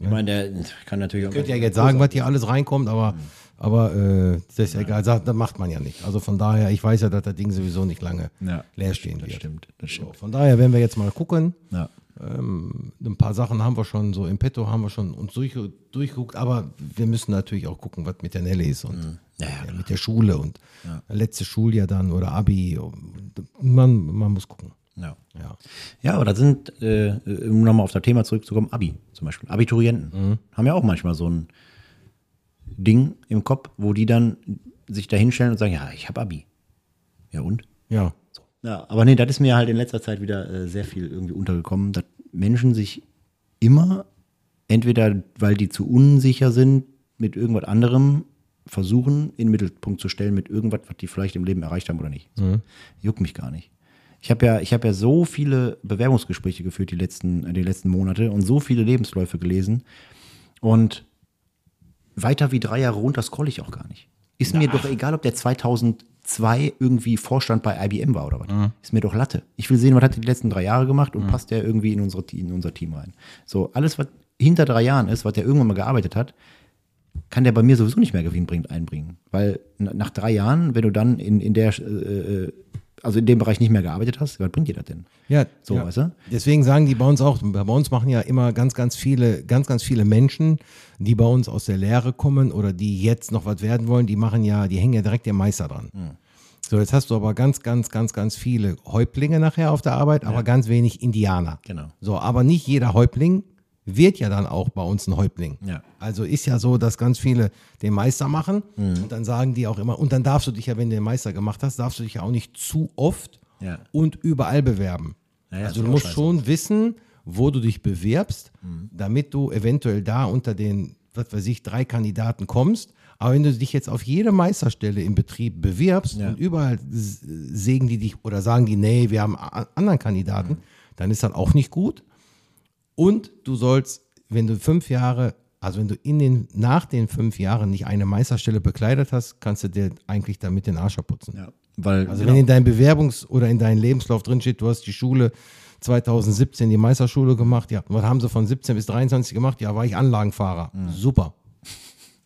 Ich meine, der kann natürlich auch. könnt ja jetzt sagen, was hier alles reinkommt, aber, aber äh, das ist ja egal. Das macht man ja nicht. Also von daher, ich weiß ja, dass das Ding sowieso nicht lange Ja, leer stehen Das wird. stimmt, das So, stimmt. von daher werden wir jetzt mal gucken. Ja. Ähm, ein paar Sachen haben wir schon so im Petto, haben wir schon uns durch, durchgeguckt, aber wir müssen natürlich auch gucken, was mit der Nelly ist. Und Ja, ja, Ja, mit der Schule und letztes Schuljahr dann oder Abi. Man, man muss gucken. Ja. Ja. Ja, aber da sind, äh, um nochmal auf das Thema zurückzukommen, Abi zum Beispiel. Abiturienten haben ja auch manchmal so ein Ding im Kopf, wo die dann sich da hinstellen und sagen, ja, ich habe Abi. Ja und? Ja. Ja, aber nee, das ist mir halt in letzter Zeit wieder äh, sehr viel irgendwie untergekommen, dass Menschen sich immer, entweder weil die zu unsicher sind, mit irgendwas anderem versuchen, in den Mittelpunkt zu stellen, mit irgendwas, was die vielleicht im Leben erreicht haben oder nicht. So, Juckt mich gar nicht. Ich habe ja, ich habe ja so viele Bewerbungsgespräche geführt die letzten, äh, die letzten Monate und so viele Lebensläufe gelesen. Und weiter wie drei Jahre runter scroll ich auch gar nicht. Ist mir doch egal, ob der 2002 irgendwie Vorstand bei IBM war oder was. Ist mir doch Latte. Ich will sehen, was hat er die letzten drei Jahre gemacht und passt der irgendwie in, unsere, in unser Team rein. So, alles, was hinter drei Jahren ist, was der irgendwann mal gearbeitet hat, kann der bei mir sowieso nicht mehr gewinnbringend einbringen. Weil nach drei Jahren, wenn du dann in, in der, äh, äh, also in dem Bereich nicht mehr gearbeitet hast, was bringt dir das denn? Ja, So, ja. weißt du? Deswegen sagen die bei uns auch, bei uns machen ja immer ganz, ganz viele, ganz, ganz viele Menschen, die bei uns aus der Lehre kommen oder die jetzt noch was werden wollen, die machen ja, die hängen ja direkt dem Meister dran. So, jetzt hast du aber ganz, ganz, ganz, ganz viele Häuptlinge nachher auf der Arbeit, aber ganz wenig Indianer. Genau. So, aber nicht jeder Häuptling wird ja dann auch bei uns ein Häuptling. Ja. Also ist ja so, dass ganz viele den Meister machen und dann sagen die auch immer, und dann darfst du dich ja, wenn du den Meister gemacht hast, darfst du dich ja auch nicht zu oft Ja. und überall bewerben. Ja, ja, also du musst scheiße. schon wissen, wo du dich bewirbst, damit du eventuell da unter den, was weiß ich, drei Kandidaten kommst. Aber wenn du dich jetzt auf jede Meisterstelle im Betrieb bewirbst Ja. und überall sägen die dich oder sagen die, nee, wir haben anderen Kandidaten, dann ist das auch nicht gut. Und du sollst, wenn du fünf Jahre, also wenn du in den, nach den fünf Jahren nicht eine Meisterstelle bekleidet hast, kannst du dir eigentlich damit den Arsch abputzen. Ja. Weil, Also genau. wenn in deinem Bewerbungs- oder in deinem Lebenslauf drin steht, du hast die Schule 2017, die Meisterschule gemacht, ja, was haben sie von 17 bis 23 gemacht? Ja, war ich Anlagenfahrer. Super.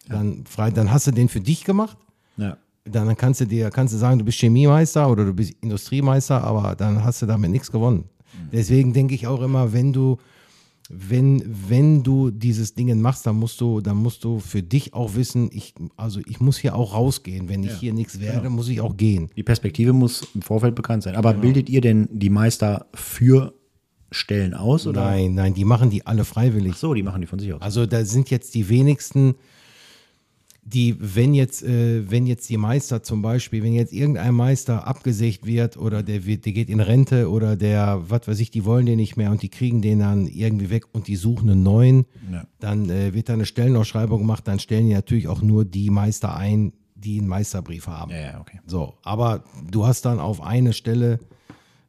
Dann, frei, dann hast du den für dich gemacht. ja. Dann kannst du dir, kannst du sagen, du bist Chemiemeister oder du bist Industriemeister, aber dann hast du damit nichts gewonnen. Deswegen denke ich auch immer, wenn du, wenn, wenn du dieses Ding machst, dann musst du, dann musst du für dich auch wissen, ich, also ich muss hier auch rausgehen. Wenn ich hier nichts werde, muss ich auch gehen. Die Perspektive muss im Vorfeld bekannt sein. Aber bildet ihr denn die Meister für Stellen aus? Oder? Nein, nein, die machen die alle freiwillig. Ach so, die machen die von sich aus. Also da sind jetzt die wenigsten, die, wenn jetzt, äh, wenn jetzt die Meister zum Beispiel, wenn jetzt irgendein Meister abgesägt wird oder der, wird, der geht in Rente oder der, was weiß ich, die wollen den nicht mehr und die kriegen den dann irgendwie weg und die suchen einen neuen, Ja. dann äh, wird da eine Stellenausschreibung gemacht, dann stellen die natürlich auch nur die Meister ein, die einen Meisterbrief haben. Ja, ja, okay. So, aber du hast dann auf eine Stelle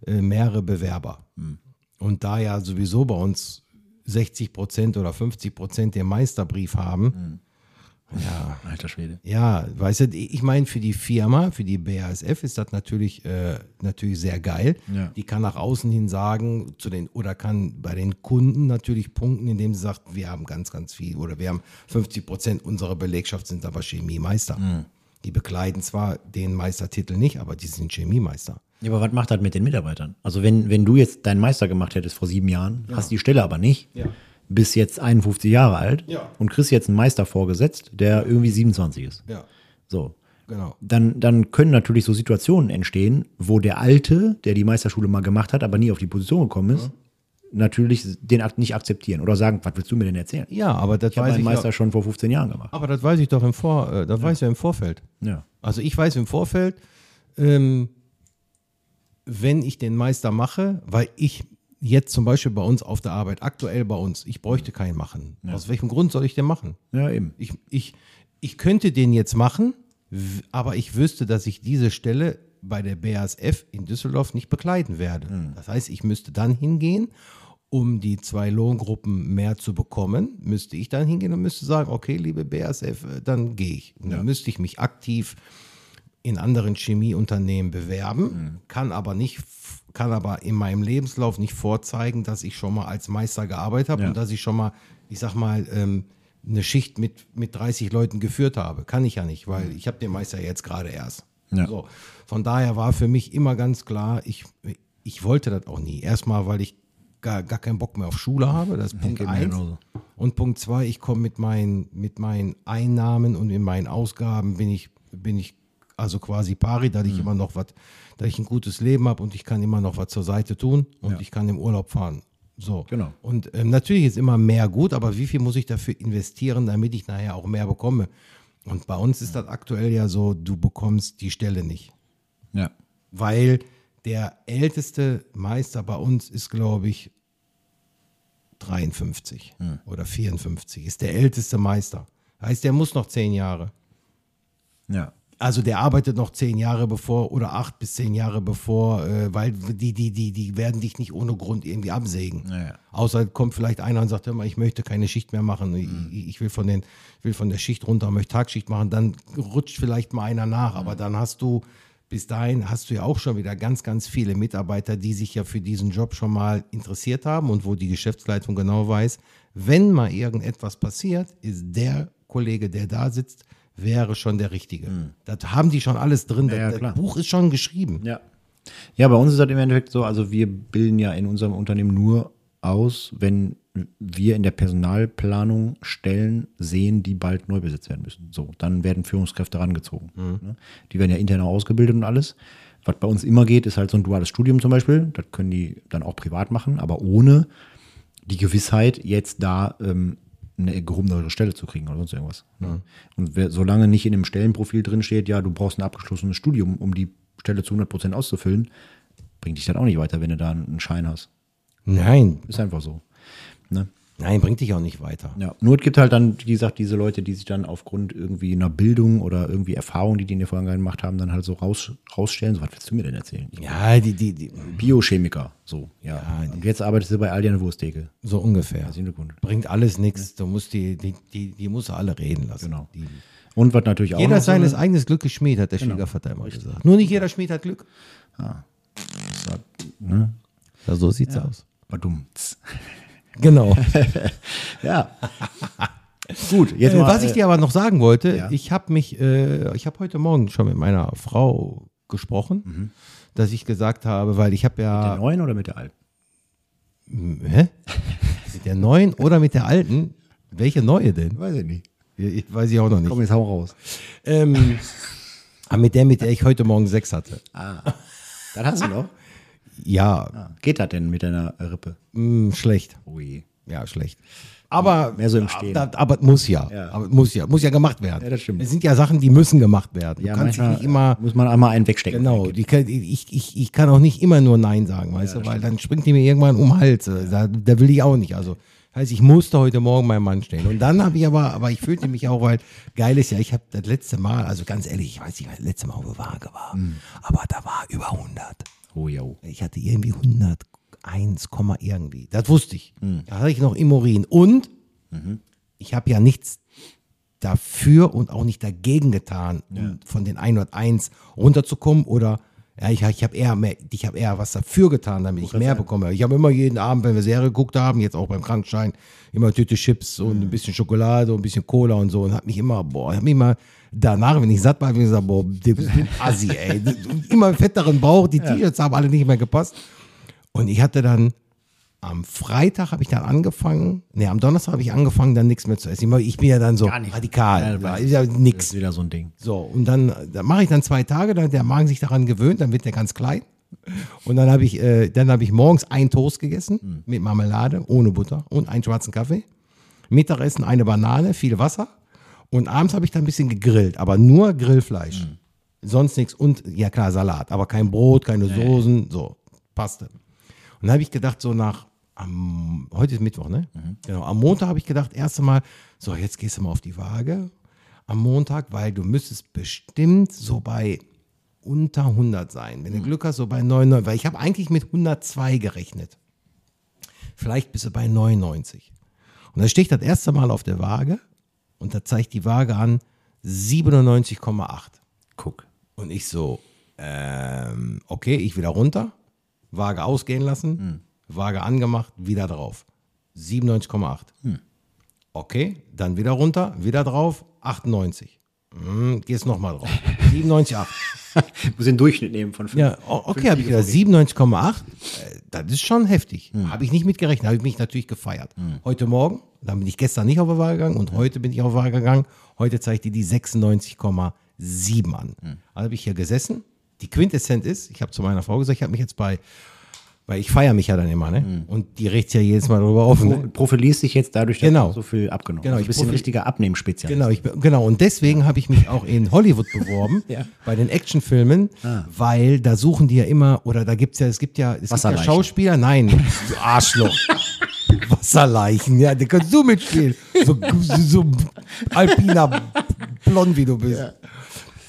äh, mehrere Bewerber. Und da ja sowieso bei uns 60 Prozent oder 50 Prozent den Meisterbrief haben, ja, Alter Schwede. ja, weißt du, ich meine, für die Firma, für die BASF ist das natürlich, äh, natürlich sehr geil. Ja. Die kann nach außen hin sagen, zu den, oder kann bei den Kunden natürlich punkten, indem sie sagt, wir haben ganz, ganz viel oder wir haben 50 Prozent unserer Belegschaft sind aber Chemiemeister. Mhm. Die bekleiden zwar den Meistertitel nicht, aber die sind Chemiemeister. Ja, aber was macht das mit den Mitarbeitern? Also wenn, wenn du jetzt deinen Meister gemacht hättest vor sieben Jahren, hast die Stelle aber nicht, Ja. Bist jetzt 51 Jahre alt Ja. und kriegst jetzt einen Meister vorgesetzt, der irgendwie 27 ist. Ja, So. genau. Dann, dann können natürlich so Situationen entstehen, wo der Alte, der die Meisterschule mal gemacht hat, aber nie auf die Position gekommen ist, natürlich den Akt nicht akzeptieren oder sagen, was willst du mir denn erzählen? Ja, aber das Ich habe weiß ich Meister ja, schon vor 15 Jahren gemacht. aber das weiß ich doch im Vor, äh, das weiß ich ja im Vorfeld. Ja. Also ich weiß im Vorfeld, ähm, wenn ich den Meister mache, weil ich jetzt zum Beispiel bei uns auf der Arbeit, aktuell bei uns, ich bräuchte keinen machen. Aus welchem Grund soll ich den machen? Ja, eben. Ich, ich, ich könnte den jetzt machen, aber ich wüsste, dass ich diese Stelle bei der BASF in Düsseldorf nicht bekleiden werde. Das heißt, ich müsste dann hingehen, um die zwei Lohngruppen mehr zu bekommen, müsste ich dann hingehen und müsste sagen, okay, liebe BASF, äh, dann gehe ich. Und Dann müsste ich mich aktiv in anderen Chemieunternehmen bewerben, kann aber nicht, kann aber in meinem Lebenslauf nicht vorzeigen, dass ich schon mal als Meister gearbeitet habe Ja. und dass ich schon mal, ich sag mal, ähm, eine Schicht mit, mit 30 Leuten geführt habe. Kann ich ja nicht, weil ich habe den Meister jetzt gerade erst. Ja. So. Von daher war für mich immer ganz klar, ich, ich wollte das auch nie. Erstmal, weil ich gar, gar keinen Bock mehr auf Schule habe, das ist Punkt geht mir eins. genauso. Und Punkt zwei, ich komme mit meinen, mit meinen Einnahmen und in meinen Ausgaben bin ich bin ich also quasi pari, dass ich immer noch was, dass ich ein gutes Leben habe und ich kann immer noch was zur Seite tun und ich kann im Urlaub fahren. So. Genau. Und ähm, natürlich ist immer mehr gut, aber wie viel muss ich dafür investieren, damit ich nachher auch mehr bekomme? Und bei uns ist das aktuell ja so, du bekommst die Stelle nicht. Ja. Weil der älteste Meister bei uns ist, glaube ich, 53 oder 54. Ist der älteste Meister. Heißt, der muss noch zehn Jahre. Ja. Also der arbeitet noch zehn Jahre bevor oder acht bis zehn Jahre bevor, äh, weil die, die, die, die werden dich nicht ohne Grund irgendwie absägen. Ja, ja. Außer kommt vielleicht einer und sagt, hör mal, ich möchte keine Schicht mehr machen, ich, ich will von den, will von der Schicht runter, möchte Tagschicht machen, dann rutscht vielleicht mal einer nach, aber dann hast du bis dahin hast du ja auch schon wieder ganz, ganz viele Mitarbeiter, die sich ja für diesen Job schon mal interessiert haben und wo die Geschäftsleitung genau weiß, wenn mal irgendetwas passiert, ist der Kollege, der da sitzt, wäre schon der Richtige. Das haben die schon alles drin. Ja, das, das Buch ist schon geschrieben. Ja. Ja, bei uns ist das im Endeffekt so, also wir bilden ja in unserem Unternehmen nur aus, wenn wir in der Personalplanung Stellen sehen, die bald neu besetzt werden müssen. So, dann werden Führungskräfte rangezogen. Ne? Die werden ja intern auch ausgebildet und alles. Was bei uns immer geht, ist halt so ein duales Studium zum Beispiel. Das können die dann auch privat machen, aber ohne die Gewissheit, jetzt da ähm, eine gehobenere Stelle zu kriegen oder sonst irgendwas. Ne? Und wer, solange nicht in dem Stellenprofil drin steht, ja, du brauchst ein abgeschlossenes Studium, um die Stelle zu 100% auszufüllen, bringt dich das auch nicht weiter, wenn du da einen Schein hast. Nein, Ist einfach so. Ne? Nein, bringt dich auch nicht weiter. Ja. Nur es gibt halt dann, wie gesagt, diese Leute, die sich dann aufgrund irgendwie einer Bildung oder irgendwie Erfahrung, die die in der Vergangenheit gemacht haben, dann halt so raus, rausstellen. So, was willst du mir denn erzählen? Ich Ja, die, die, die, Biochemiker. So, ja. Und jetzt arbeitest du bei Aldi an der Wursttheke. so ungefähr. Bringt alles nichts. Du musst die, die, die, die musst du alle reden lassen. Genau. Die, Und was natürlich auch jeder so seines eine- eigenes Glückes Schmied, hat der Schwiegervater immer gesagt. Nur nicht jeder Schmied hat Glück. ne? Ja, so sieht's aus. Badumts. (laughs) Genau. (laughs) Ja. Gut, jetzt Äh, mal. was ich äh, dir aber noch sagen wollte, Ja. ich habe mich, äh, ich habe heute Morgen schon mit meiner Frau gesprochen, dass ich gesagt habe, weil ich habe der ja neuen oder mit der alten? Hä? (laughs) mit der neuen oder mit der alten, welche neue denn? Weiß ich nicht. Ich, weiß ich auch noch nicht. Komm, jetzt hau raus. Ähm, aber (laughs) mit der, mit der ich heute Morgen Sex hatte. Das hast du noch. Ja, Geht das denn mit deiner Rippe? mh, schlecht. Ui. Ja, schlecht. Aber, Mehr so im Stehen. Aber, aber es muss ja. Ja. Aber muss ja. Muss ja gemacht werden. Ja, das stimmt. Es sind ja Sachen, die müssen gemacht werden. Ja, du kannst nicht immer. muss man einmal einen wegstecken. Genau, die, ich, ich, ich kann auch nicht immer nur Nein sagen, weißt du, weil dann springt die mir irgendwann um den Hals. Da, da will ich auch nicht. Also heißt, ich musste heute Morgen meinem Mann stehen. Und dann habe ich aber, aber ich fühlte mich auch, weil geil ist ja, ich habe das letzte Mal, also ganz ehrlich, ich weiß nicht, was das letzte Mal der Waage war, aber da war über 100. Oh, jo. Ich hatte irgendwie 101, Komma irgendwie. Das wusste ich. Da hatte ich noch im Urin. Und ich habe ja nichts dafür und auch nicht dagegen getan, um von den 101 runterzukommen oder ja, ich, ich habe eher mehr, ich habe eher was dafür getan, damit ich mehr bekomme. Ich habe immer jeden Abend, wenn wir Serie geguckt haben, jetzt auch beim Krankenschein, immer eine Tüte Chips und ein bisschen Schokolade und ein bisschen Cola und so und habe mich immer, boah, habe mich mal danach, wenn ich satt war, habe ich gesagt, boah, du bist ein Assi, ey. immer fetteren Bauch, die T-Shirts haben alle nicht mehr gepasst. Und ich hatte dann am Freitag habe ich dann angefangen, nee, am Donnerstag habe ich angefangen, dann nichts mehr zu essen. Ich bin ja dann so radikal. Ja, ist ja Das nix. ist wieder so ein Ding. So, und dann, dann mache ich dann zwei Tage, dann hat der Magen sich daran gewöhnt, dann wird der ganz klein. Und dann habe ich, äh, dann habe ich morgens einen Toast gegessen mit Marmelade, ohne Butter und einen schwarzen Kaffee. Mittagessen eine Banane, viel Wasser. Und abends habe ich dann ein bisschen gegrillt, aber nur Grillfleisch. Sonst nichts. Und ja klar, Salat, aber kein Brot, keine Soßen, so, passte. Und dann habe ich gedacht, so nach, am, heute ist Mittwoch, ne? Genau, am Montag habe ich gedacht, erst einmal, so, jetzt gehst du mal auf die Waage am Montag, weil du müsstest bestimmt so bei unter 100 sein. Wenn du Glück hast, so bei 99, weil ich habe eigentlich mit 102 gerechnet. Vielleicht bist du bei 99. Und da stehe ich das erste Mal auf der Waage und da zeigt die Waage an 97,8. Guck. Und ich so, ähm, okay, ich wieder runter, Waage ausgehen lassen, Waage angemacht, wieder drauf. 97,8. Okay, dann wieder runter, wieder drauf, 98. Hm, gehst nochmal drauf. (laughs) 97,8. (laughs) Muss den Durchschnitt nehmen von fünf. Ja, o- okay, habe ich gesagt, 97,8. Äh, Das ist schon heftig. Habe ich nicht mitgerechnet, habe ich mich natürlich gefeiert. Heute Morgen, dann bin ich gestern nicht auf die Waage gegangen und heute bin ich auf die Waage gegangen. Heute zeigt die die sieben an. Also habe ich hier gesessen. Die Quintessenz ist, ich habe zu meiner Frau gesagt, ich habe mich jetzt bei, weil ich feiere mich ja dann immer, ne? Und die regt ja jedes Mal darüber auf. Ne? Du profilierst dich jetzt dadurch, dass Genau. du so viel abgenommen Genau, hast. ich Du bist ein richtiger Abnehmenspezialist. Genau, ich, bin- genau, und deswegen habe ich mich auch in Hollywood beworben, (laughs) Ja. bei den Actionfilmen, weil da suchen die ja immer, oder da gibt's ja, es gibt ja, es gibt ja. Schauspieler, nein, du Arschloch. (laughs) Wasserleichen, ja, da kannst du mitspielen. So, so, so alpiner Blond, wie du bist.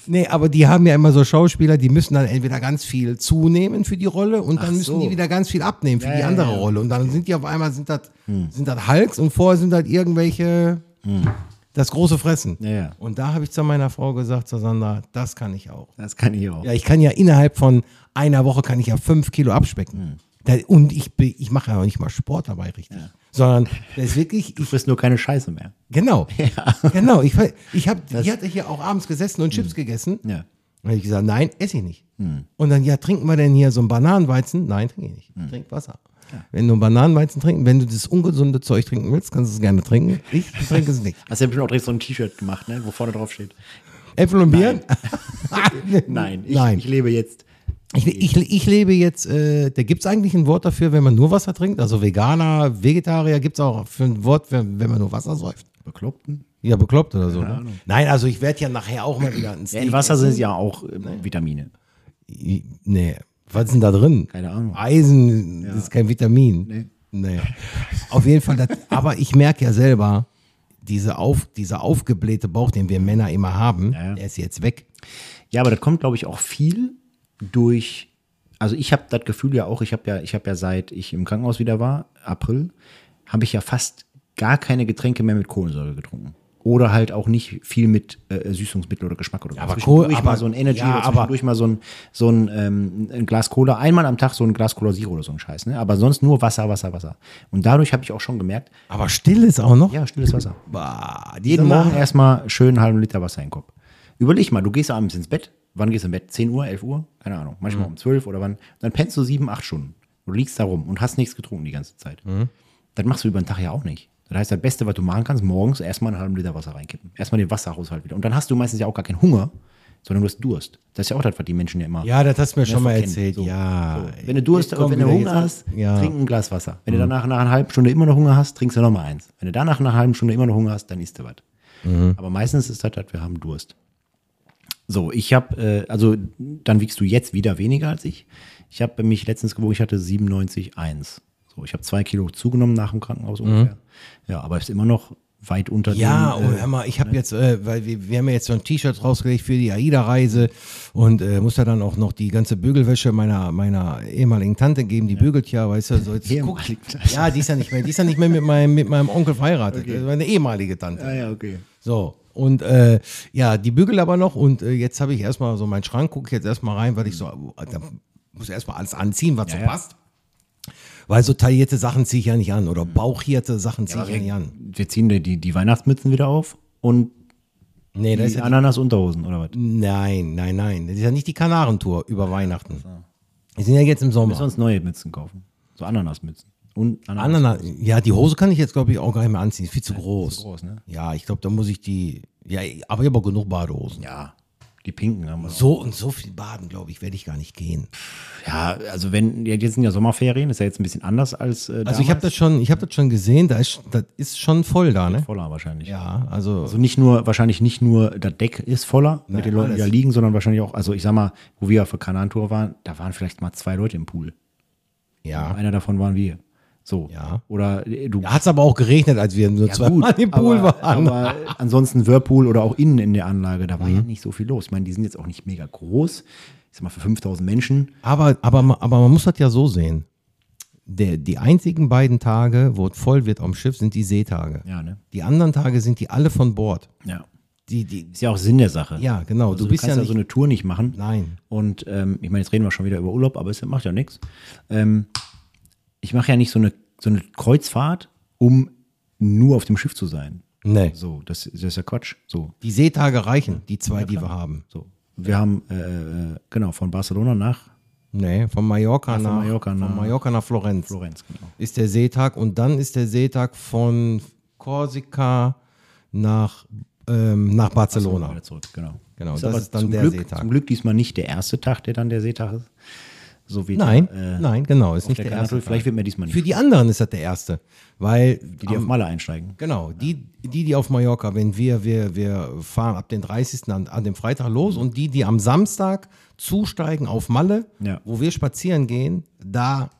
Nee, aber die haben ja immer so Schauspieler, die müssen dann entweder ganz viel zunehmen für die Rolle und dann Ach müssen so. die wieder ganz viel abnehmen für Ja, die ja, andere ja. Hm. Rolle. Und dann sind die auf einmal, sind das, sind das Hulks und vorher sind das irgendwelche, das große Fressen. Ja, ja. Und da habe ich zu meiner Frau gesagt, zu Sandra, das kann ich auch. Das kann ich auch. Ja, ich kann ja innerhalb von einer Woche kann ich ja fünf Kilo abspecken. Hm. Da, und ich, ich mache ja auch nicht mal Sport dabei richtig. Sondern (laughs) das ist wirklich, Du frisst nur keine Scheiße mehr. genau, (laughs) genau. Ich, ich habe, die hatte hier auch abends gesessen und Chips gegessen. Hm. Ja. Dann habe ich gesagt, nein, esse ich nicht. Und dann, ja, trinken wir denn hier so ein Bananenweizen? Nein, trinke ich nicht. Trink Wasser. Wenn du einen Bananenweizen trinken, wenn du das ungesunde Zeug trinken willst, kannst du es gerne trinken. Ich (laughs) trinke es nicht. Hast du ja bestimmt auch direkt so ein T-Shirt gemacht, ne? wo vorne drauf steht. Äpfel und Bier? Nein, ich, Nein. ich lebe jetzt. Ich, ich, ich lebe jetzt, äh, da gibt es eigentlich ein Wort dafür, wenn man nur Wasser trinkt? Also Veganer, Vegetarier gibt es auch für ein Wort, wenn, wenn man nur Wasser säuft? Bekloppten? Ja, bekloppt oder so. Ne? Nein, also ich werde ja nachher auch mal wieder ein Ja, Steak in Wasser essen. sind ja auch äh, Vitamine. Nee, was ist denn da drin? Keine Ahnung. Eisen das ist kein Vitamin. Nee. Auf jeden Fall, das, aber ich merke ja selber, diese, auf, dieser aufgeblähte Bauch, den wir Männer immer haben, ja. der ist jetzt weg. Ja, aber das kommt, glaube ich, auch viel durch. Also ich habe das Gefühl ja auch, ich habe ja, ich habe ja seit ich im Krankenhaus wieder war, April, habe ich ja fast gar keine Getränke mehr mit Kohlensäure getrunken. Oder halt auch nicht viel mit äh, Süßungsmittel oder Geschmack oder so. aber Kohl- aber- mal so ein Energy ja, oder aber- zwischendurch mal so ein, so ein, ähm, ein Glas Cola, einmal am Tag so ein Glas Cola Zero oder so ein Scheiß, ne? Aber sonst nur Wasser, Wasser, Wasser. Und dadurch habe ich auch schon gemerkt, Aber still ist auch noch. ja, stilles Wasser. Bah, Jeden Morgen erstmal schön einen halben Liter Wasser in den Kopf. Überleg mal, du gehst abends ins Bett. Wann gehst du ins Bett? 10 Uhr, 11 Uhr? Keine Ahnung. Manchmal um 12 oder wann. Dann pennst du sieben, acht Stunden. Du liegst da rum und hast nichts getrunken die ganze Zeit. Das machst du über den Tag ja auch nicht. Das heißt, das Beste, was du machen kannst, morgens erstmal einen halben Liter Wasser reinkippen. Erstmal den Wasserhaushalt wieder. Und dann hast du meistens ja auch gar keinen Hunger, sondern du hast Durst. Das ist ja auch das, was die Menschen ja immer. Ja, das hast du mir schon mal verkennen. erzählt. So, ja. so. Wenn du Durst, kommen wenn du Hunger hast, ja. trink ein Glas Wasser. Wenn du danach nach einer halben Stunde immer noch Hunger hast, trinkst du noch mal eins. Wenn du danach nach einer halben Stunde immer noch Hunger hast, dann isst du was. Aber meistens ist das, das, wir haben Durst. So, ich habe, äh, also dann wiegst du jetzt wieder weniger als ich. Ich habe mich letztens gewogen, ich hatte 97,1. So, ich habe zwei Kilo zugenommen nach dem Krankenhaus ungefähr. Ja, aber ist immer noch weit unter Ja, dem. oh, hör mal, ich habe jetzt, äh, weil wir, wir haben ja jetzt so ein T-Shirt rausgelegt für die AIDA-Reise und äh, muss ja dann auch noch die ganze Bügelwäsche meiner, meiner ehemaligen Tante geben, die bügelt ja, weißt du, so jetzt guck. Ja, die ist ja nicht mehr, die ist ja nicht mehr mit meinem, mit meinem Onkel verheiratet, das war eine ehemalige Tante. Ah, ja, okay. So, und äh, ja, die bügelt aber noch und äh, jetzt habe ich erstmal so meinen Schrank, gucke jetzt erstmal rein, weil ich so, da muss ich erstmal alles anziehen, was so ja. passt. Weil so taillierte Sachen ziehe ich ja nicht an oder bauchierte Sachen ziehe ich ja nicht an. Wir ziehen die, die, Weihnachtsmützen wieder auf und Nee, das ist die ja Ananas-Unterhosen, oder was? Nein, nein, nein. Das ist ja nicht die Kanarentour über Weihnachten. Wir sind ja jetzt im Sommer. Müssen wir uns neue Mützen kaufen. So Ananasmützen. Und Ananas. Ananas, ja, die Hose kann ich jetzt, glaube ich, auch gar nicht mehr anziehen. Ist viel zu groß. groß, ne? Ja, ich glaube, da muss ich die. Ja, aber ich habe auch genug Badehosen. Ja, die pinken haben wir. So und so viel baden, glaube ich, werde ich gar nicht gehen. Ja, also wenn, ja, jetzt sind ja Sommerferien, ist ja jetzt ein bisschen anders als äh, Also ich habe das schon, ich habe das schon gesehen, da ist, das ist schon voll da, ne? voller wahrscheinlich. Ja, also, Also nicht nur, wahrscheinlich nicht nur das Deck ist voller mit den Leuten, die da liegen, sondern wahrscheinlich auch, also ich sag mal, wo wir auf der Kanantour waren, da waren vielleicht mal zwei Leute im Pool. ja. Einer davon waren wir. So. Ja. Oder äh, du. Da hat es aber auch geregnet, als wir nur zwei Mal im Pool aber, waren. aber ansonsten Whirlpool oder auch innen in der Anlage, da war ja nicht so viel los. Ich meine, die sind jetzt auch nicht mega groß. Ich sag mal, für 5000 Menschen. Aber, aber, aber man muss das ja so sehen. Der, die einzigen beiden Tage, wo es voll wird am Schiff, sind die Seetage. Ja, ne? Die anderen Tage sind die alle von Bord. Ja. Die, die, Ist ja auch Sinn der Sache. ja, genau. Also du bist ja kannst nicht. so eine Tour nicht machen. nein. Und ähm, ich meine, jetzt reden wir schon wieder über Urlaub, aber es macht ja nichts. Ähm, ich mache ja nicht so eine, so eine Kreuzfahrt, um nur auf dem Schiff zu sein. Nee. So, das, das ist ja Quatsch. So, Die Seetage reichen, die zwei, die wir haben. so. Wir haben, äh, äh, genau, von Barcelona nach Nee, von Mallorca, von nach, Mallorca von nach- Mallorca nach Florenz. Florenz, genau. Ist der Seetag und dann ist der Seetag von Korsika nach, ähm, nach Barcelona. Wieder zurück, genau. Genau, Ist das ist dann zum der Glück, Seetag. Zum Glück diesmal nicht der erste Tag, der dann der Seetag ist. So wie Nein, der, äh, nein, genau, ist nicht der der erste. Vielleicht wird mir diesmal nicht. Für die anderen ist das der erste, weil die, die auf Malle einsteigen. Genau, die, die, die auf Mallorca, wenn wir, wir, wir fahren ab den 30. an, an dem Freitag los und die, die am Samstag zusteigen auf Malle, Ja. wo wir spazieren gehen, da,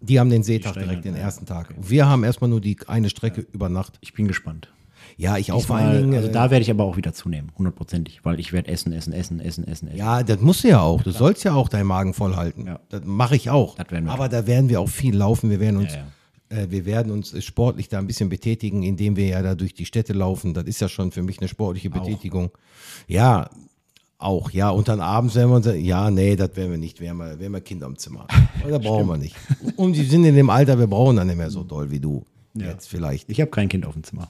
die haben den Seetag direkt den ja, ersten Tag. Wir haben erstmal nur die eine Strecke über Nacht. Ich bin gespannt. Ja, ich auch vor allen Dingen. also äh, da werde ich aber auch wieder zunehmen, hundertprozentig, weil ich werde essen, essen, essen, essen, essen, essen. Ja, das musst du ja auch. Du sollst ja auch deinen Magen voll halten. Ja. Das mache ich auch. Das werden wir Aber da werden wir auch viel laufen. Wir werden uns, Ja, Äh, wir werden uns äh, sportlich da ein bisschen betätigen, indem wir ja da durch die Städte laufen. Das ist ja schon für mich eine sportliche Betätigung. Ja, auch, ja. Und dann abends werden wir uns, ja, nee, das werden wir nicht. Wir haben, wir haben ja Kinder im Zimmer. (laughs) Da brauchen wir nicht. Und die sind in dem Alter, wir brauchen dann nicht mehr so doll wie du. Jetzt vielleicht. Ich habe kein Kind auf dem Zimmer.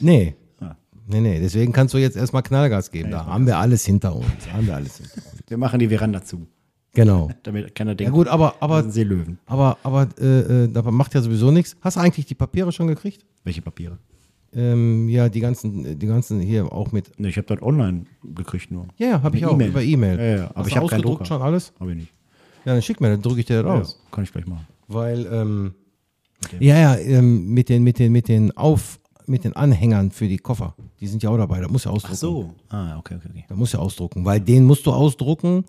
Nee. Ah. Nee, nee, deswegen kannst du jetzt erstmal Knallgas geben. Da haben wir alles hinter uns. Haben wir alles hinter uns. Wir machen die Veranda zu, Genau. (laughs) damit keiner Ja denkt, gut, aber, das aber, Seelöwen. aber, aber äh, äh, das macht ja sowieso nichts. Hast du eigentlich die Papiere schon gekriegt? Welche Papiere? Ähm, ja, die ganzen, die ganzen hier auch mit. Ne, ich habe das online gekriegt nur. Ja, ja, habe ich Eine auch über E-Mail. Ja, ja, aber Hast ich habe keinen Drucker. schon alles? Habe ich nicht. Ja, dann schick mir, dann drücke ich dir das Ja, aus. kann ich gleich machen. Weil, ähm, ja, ja, ähm, mit den, mit den, mit den Auf, mit den Anhängern für die Koffer. Die sind ja auch dabei. Da muss ja ausdrucken. Ah, okay, okay, okay. Da musst du ausdrucken, weil den musst du ausdrucken,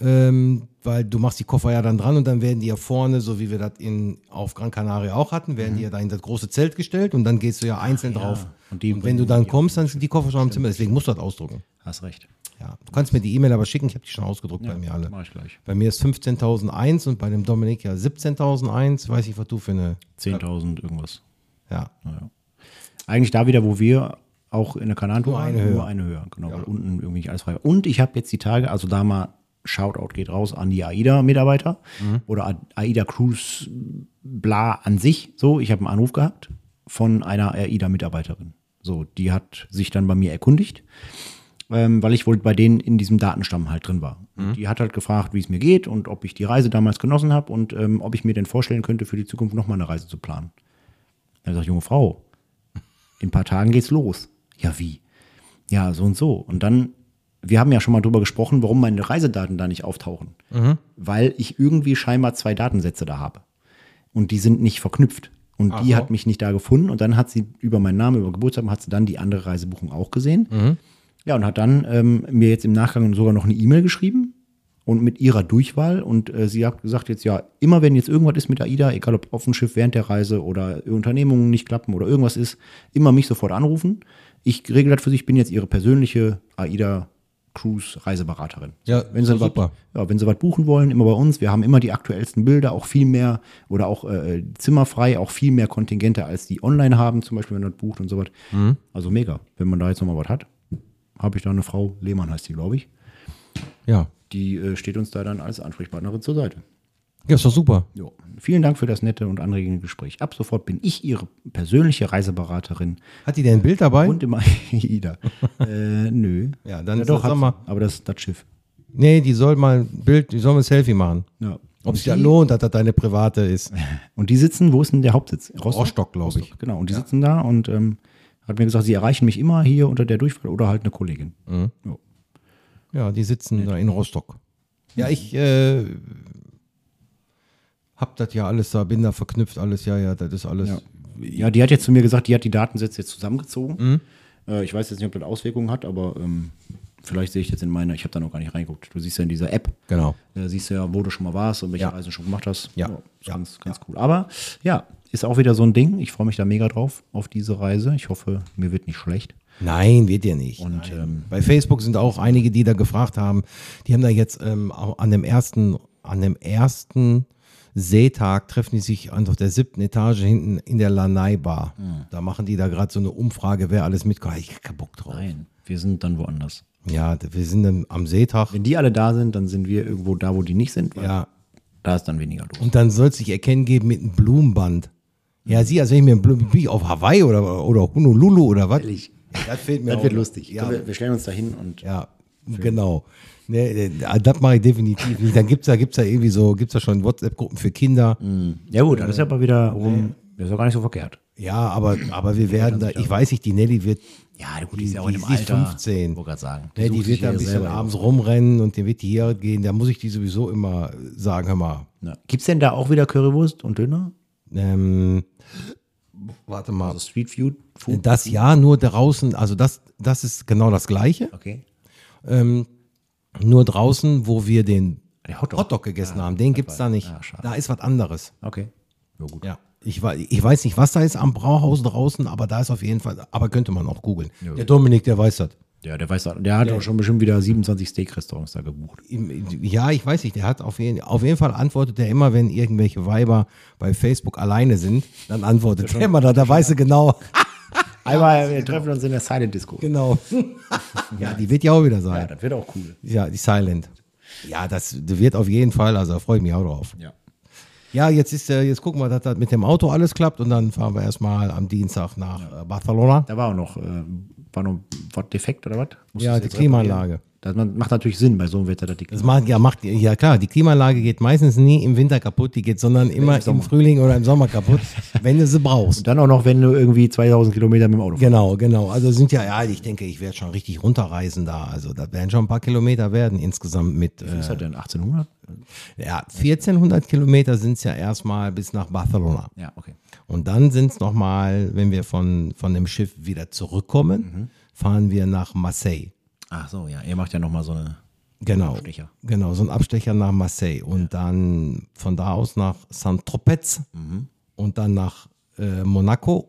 ähm, weil du machst die Koffer ja dann dran und dann werden die ja vorne, so wie wir das in, auf Gran Canaria auch hatten, werden die ja da in das große Zelt gestellt und dann gehst du ja einzeln drauf. Und Und, wenn du dann kommst, dann sind die Koffer schon am Zimmer, deswegen musst du das ausdrucken. Hast recht. Ja, du kannst mir die E-Mail aber schicken, ich habe die schon ausgedruckt bei mir alle. Mach ich gleich. Bei mir ist 15.001 und bei dem Dominik ja 17.001. Weiß ich, was du für eine. 10.000 irgendwas. Ja. Naja. Eigentlich da wieder, wo wir auch in der Nur waren, eine Höhe. Nur eine Höhe, genau. Weil unten irgendwie nicht alles frei war. Und ich habe jetzt die Tage, also da mal Shoutout geht raus an die AIDA-Mitarbeiter Mhm. oder AIDA Cruise bla an sich. So, ich habe einen Anruf gehabt von einer AIDA-Mitarbeiterin. So, die hat sich dann bei mir erkundigt, ähm, weil ich wohl bei denen in diesem Datenstamm halt drin war. Mhm. Die hat halt gefragt, wie es mir geht und ob ich die Reise damals genossen habe und ähm, ob ich mir denn vorstellen könnte, für die Zukunft nochmal eine Reise zu planen. Dann sagt junge Frau, in ein paar Tagen geht's los. Ja, wie? Ja, so und so. Und dann, wir haben ja schon mal drüber gesprochen, warum meine Reisedaten da nicht auftauchen. Weil ich irgendwie scheinbar zwei Datensätze da habe. Und die sind nicht verknüpft. Und die so. hat mich nicht da gefunden. Und dann hat sie über meinen Namen, über Geburtstag, hat sie dann die andere Reisebuchung auch gesehen. Ja, und hat dann ähm, mir jetzt im Nachgang sogar noch eine E-Mail geschrieben und mit ihrer Durchwahl. Und äh, sie hat gesagt jetzt, ja, immer wenn jetzt irgendwas ist mit AIDA, egal ob auf dem Schiff während der Reise oder Unternehmungen nicht klappen oder irgendwas ist, immer mich sofort anrufen. Ich regel das für Sie, ich bin jetzt Ihre persönliche AIDA Cruise Reiseberaterin. Ja, wenn Sie doch was, super. ja, wenn Sie was buchen wollen, immer bei uns. Wir haben immer die aktuellsten Bilder, auch viel mehr oder auch äh, zimmerfrei, auch viel mehr Kontingente, als die online haben, zum Beispiel, wenn man bucht und so was. Mhm. Also mega. Wenn man da jetzt nochmal was hat, habe ich da eine Frau, Lehmann heißt die, glaube ich, Ja. Die äh, steht uns da dann als Ansprechpartnerin zur Seite. Ja, ist doch super. Jo. Vielen Dank für das nette und anregende Gespräch. Ab sofort bin ich Ihre persönliche Reiseberaterin Hat die denn ein Bild dabei? und immer (laughs) Ida. äh, nö. Ja, dann ja, ist doch, sie. mal- aber das das Schiff. Nee, die soll mal ein Bild, die soll mal ein Selfie machen. Ja. Ob sich die, das lohnt, dass das deine private ist. (laughs) Und die sitzen, wo ist denn der Hauptsitz? Rostock, glaub ich. Genau, und die sitzen da und ähm, hat mir gesagt, sie erreichen mich immer hier unter der Durchfall oder halt eine Kollegin. Mhm. Jo. Ja, die sitzen da in Rostock. Ja, ich äh, hab das ja alles da, bin da verknüpft, alles, ja, ja, das ist alles. Ja. Ja, die hat jetzt zu mir gesagt, die hat die Datensätze jetzt zusammengezogen. Mhm. Äh, ich weiß jetzt nicht, ob das Auswirkungen hat, aber ähm, vielleicht sehe ich jetzt in meiner, ich habe da noch gar nicht reingeguckt. Du siehst ja in dieser App, Genau. da siehst du ja, wo du schon mal warst und welche Ja. Reisen du schon gemacht hast. Ja. ist Ja. ganz, ganz cool. Aber ja, ist auch wieder so ein Ding. Ich freue mich da mega drauf, auf diese Reise. Ich hoffe, mir wird nicht schlecht. Nein, wird dir nicht. Und ähm, Bei Facebook sind auch einige, die da gefragt haben. Die haben da jetzt ähm, an dem ersten, an dem ersten Seetag treffen die sich an auf der siebten Etage hinten in der Lanai Bar. Da machen die da gerade so eine Umfrage, wer alles mitkommt. Ich hab keinen Bock drauf. nein, wir sind dann woanders. Ja, wir sind dann am Seetag. Wenn die alle da sind, dann sind wir irgendwo da, wo die nicht sind. Ja, Da ist dann weniger los. und dann soll es sich erkennen geben mit einem Blumenband. Ja, sie, als wenn ich mir ein Blumen, bin ich auf Hawaii oder, oder Honolulu oder was? Ehrlich. (laughs) Das fehlt mir Das auch wird lustig. Ja, Wir, wir stellen uns da hin und Ja, genau. Nee, nee, das mache ich definitiv nicht. Dann gibt's da, gibt's da irgendwie so, gibt's da schon WhatsApp-Gruppen für Kinder. Ja gut, das ist aber wieder rum, das ist ja gar nicht so verkehrt. Ja, aber, aber wir werden da, ich weiß nicht, die Nelly wird, Ja, gut, die ist ja auch in dem Alter. 15. Wollte gerade sagen. ne, die sucht wird da ein ja bisschen abends rumrennen und die wird hier gehen, da muss ich die sowieso immer sagen, hör mal, Ja. Gibt es denn da auch wieder Currywurst und Döner? ähm, warte mal, Also Street Food? Das ja nur draußen, also das, das ist genau das Gleiche, Okay. ähm, nur draußen, wo wir den Hotdog. Hotdog gegessen haben, den gibt es da nicht. ah, da ist was anderes. Okay. Ja, gut. Ja. Ich, ich weiß nicht, was da ist am Brauhaus draußen, aber da ist auf jeden Fall, aber könnte man auch googeln. Der Dominik, der weiß das. Ja, der weiß, der hat auch schon bestimmt wieder 27 Steak-Restaurants da gebucht. Ja, ich weiß nicht, der hat auf jeden, auf jeden Fall antwortet er immer, wenn irgendwelche Weiber bei Facebook alleine sind, dann antwortet er immer da, da weiß er genau. (laughs) Einmal, wir treffen uns in der Silent Disco. Genau. (laughs) ja, die wird ja auch wieder Ja, sein. das wird auch cool. Ja, die Silent. Ja, das wird auf jeden Fall, also da freue ich mich auch drauf. Ja. Ja, jetzt ist, äh, jetzt gucken wir, dass das mit dem Auto alles klappt und dann fahren wir erstmal am Dienstag nach äh, Barcelona. Da war auch noch, äh, war noch was defekt oder was? Ja, die Klimaanlage. reparieren? Das macht natürlich Sinn bei so einem Wetter, dass die Das macht, ja, macht, ja klar, die Klimaanlage geht meistens nie im Winter kaputt, die geht, sondern immer im, Frühling oder im Sommer kaputt, (laughs) wenn du sie brauchst. Dann auch noch, wenn du irgendwie 2000 Kilometer mit dem Auto fährst. Genau, genau. Also sind ja, ja, ich denke, ich werde schon richtig runterreisen da. Also da werden schon ein paar Kilometer werden insgesamt mit. Wie Äh, ist das denn? 1800? ja, 1400 Kilometer sind es ja erstmal bis nach Barcelona. Ja, okay. Und dann sind es nochmal, wenn wir von, von dem Schiff wieder zurückkommen, fahren wir nach Marseille. Ach so, ja. Ihr macht ja nochmal so eine. Genau. Abstecher. Genau, so ein Abstecher nach Marseille. Und dann von da aus nach Saint-Tropez und dann nach äh, Monaco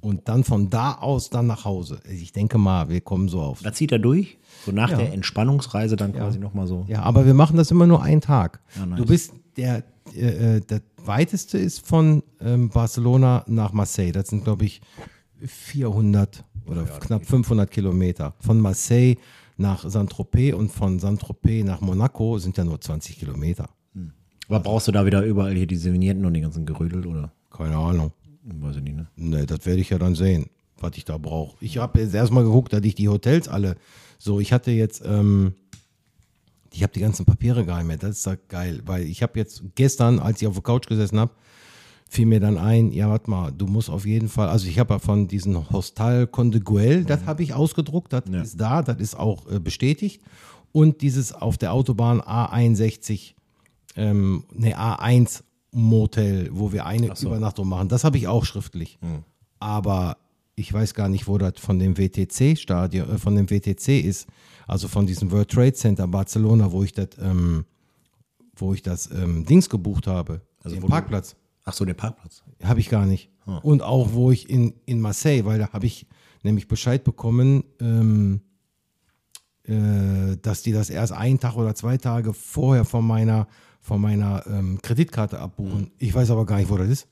und dann von da aus dann nach Hause. Ich denke mal, wir kommen so auf. Da zieht er durch. So nach Ja. der Entspannungsreise dann quasi nochmal so. Ja, aber wir machen das immer nur einen Tag. nice. Du bist der, äh, äh, der weiteste ist von ähm, Barcelona nach Marseille. Das sind, glaube ich, 400 oder knapp 500 Kilometer. Von Marseille nach Saint-Tropez und von Saint-Tropez nach Monaco sind ja nur 20 Kilometer. Aber brauchst du da wieder überall hier diese Vignetten und den ganzen Gerödel oder? Keine Ahnung. Weiß ich nicht, ne? Ne, das werde ich ja dann sehen, was ich da brauche. Ich habe jetzt erstmal geguckt, dass ich die Hotels alle so, ich hatte jetzt, ähm, ich habe die ganzen Papiere gar nicht mehr. Das ist da geil, weil ich habe jetzt gestern, als ich auf der Couch gesessen habe, fiel mir dann ein, ja, warte mal, du musst auf jeden Fall, also ich habe ja von diesem Hostal Conde Güell, das habe ich ausgedruckt, das ist da, das ist auch äh, bestätigt. Und dieses auf der Autobahn A61, ähm, ne, A1 Motel, wo wir eine Übernachtung machen, das habe ich auch schriftlich. Aber ich weiß gar nicht, wo das von dem WTC-Stadion, äh, von dem WTC ist, also von diesem World Trade Center Barcelona, wo ich das, ähm, wo ich das ähm, Dings gebucht habe, also den wo du- Parkplatz. Ach so, den Parkplatz. Habe ich gar nicht. Und auch wo ich in, in Marseille, weil da habe ich nämlich Bescheid bekommen, ähm, äh, dass die das erst einen Tag oder zwei Tage vorher von meiner, von meiner ähm, Kreditkarte abbuchen. Ich weiß aber gar nicht, wo das ist.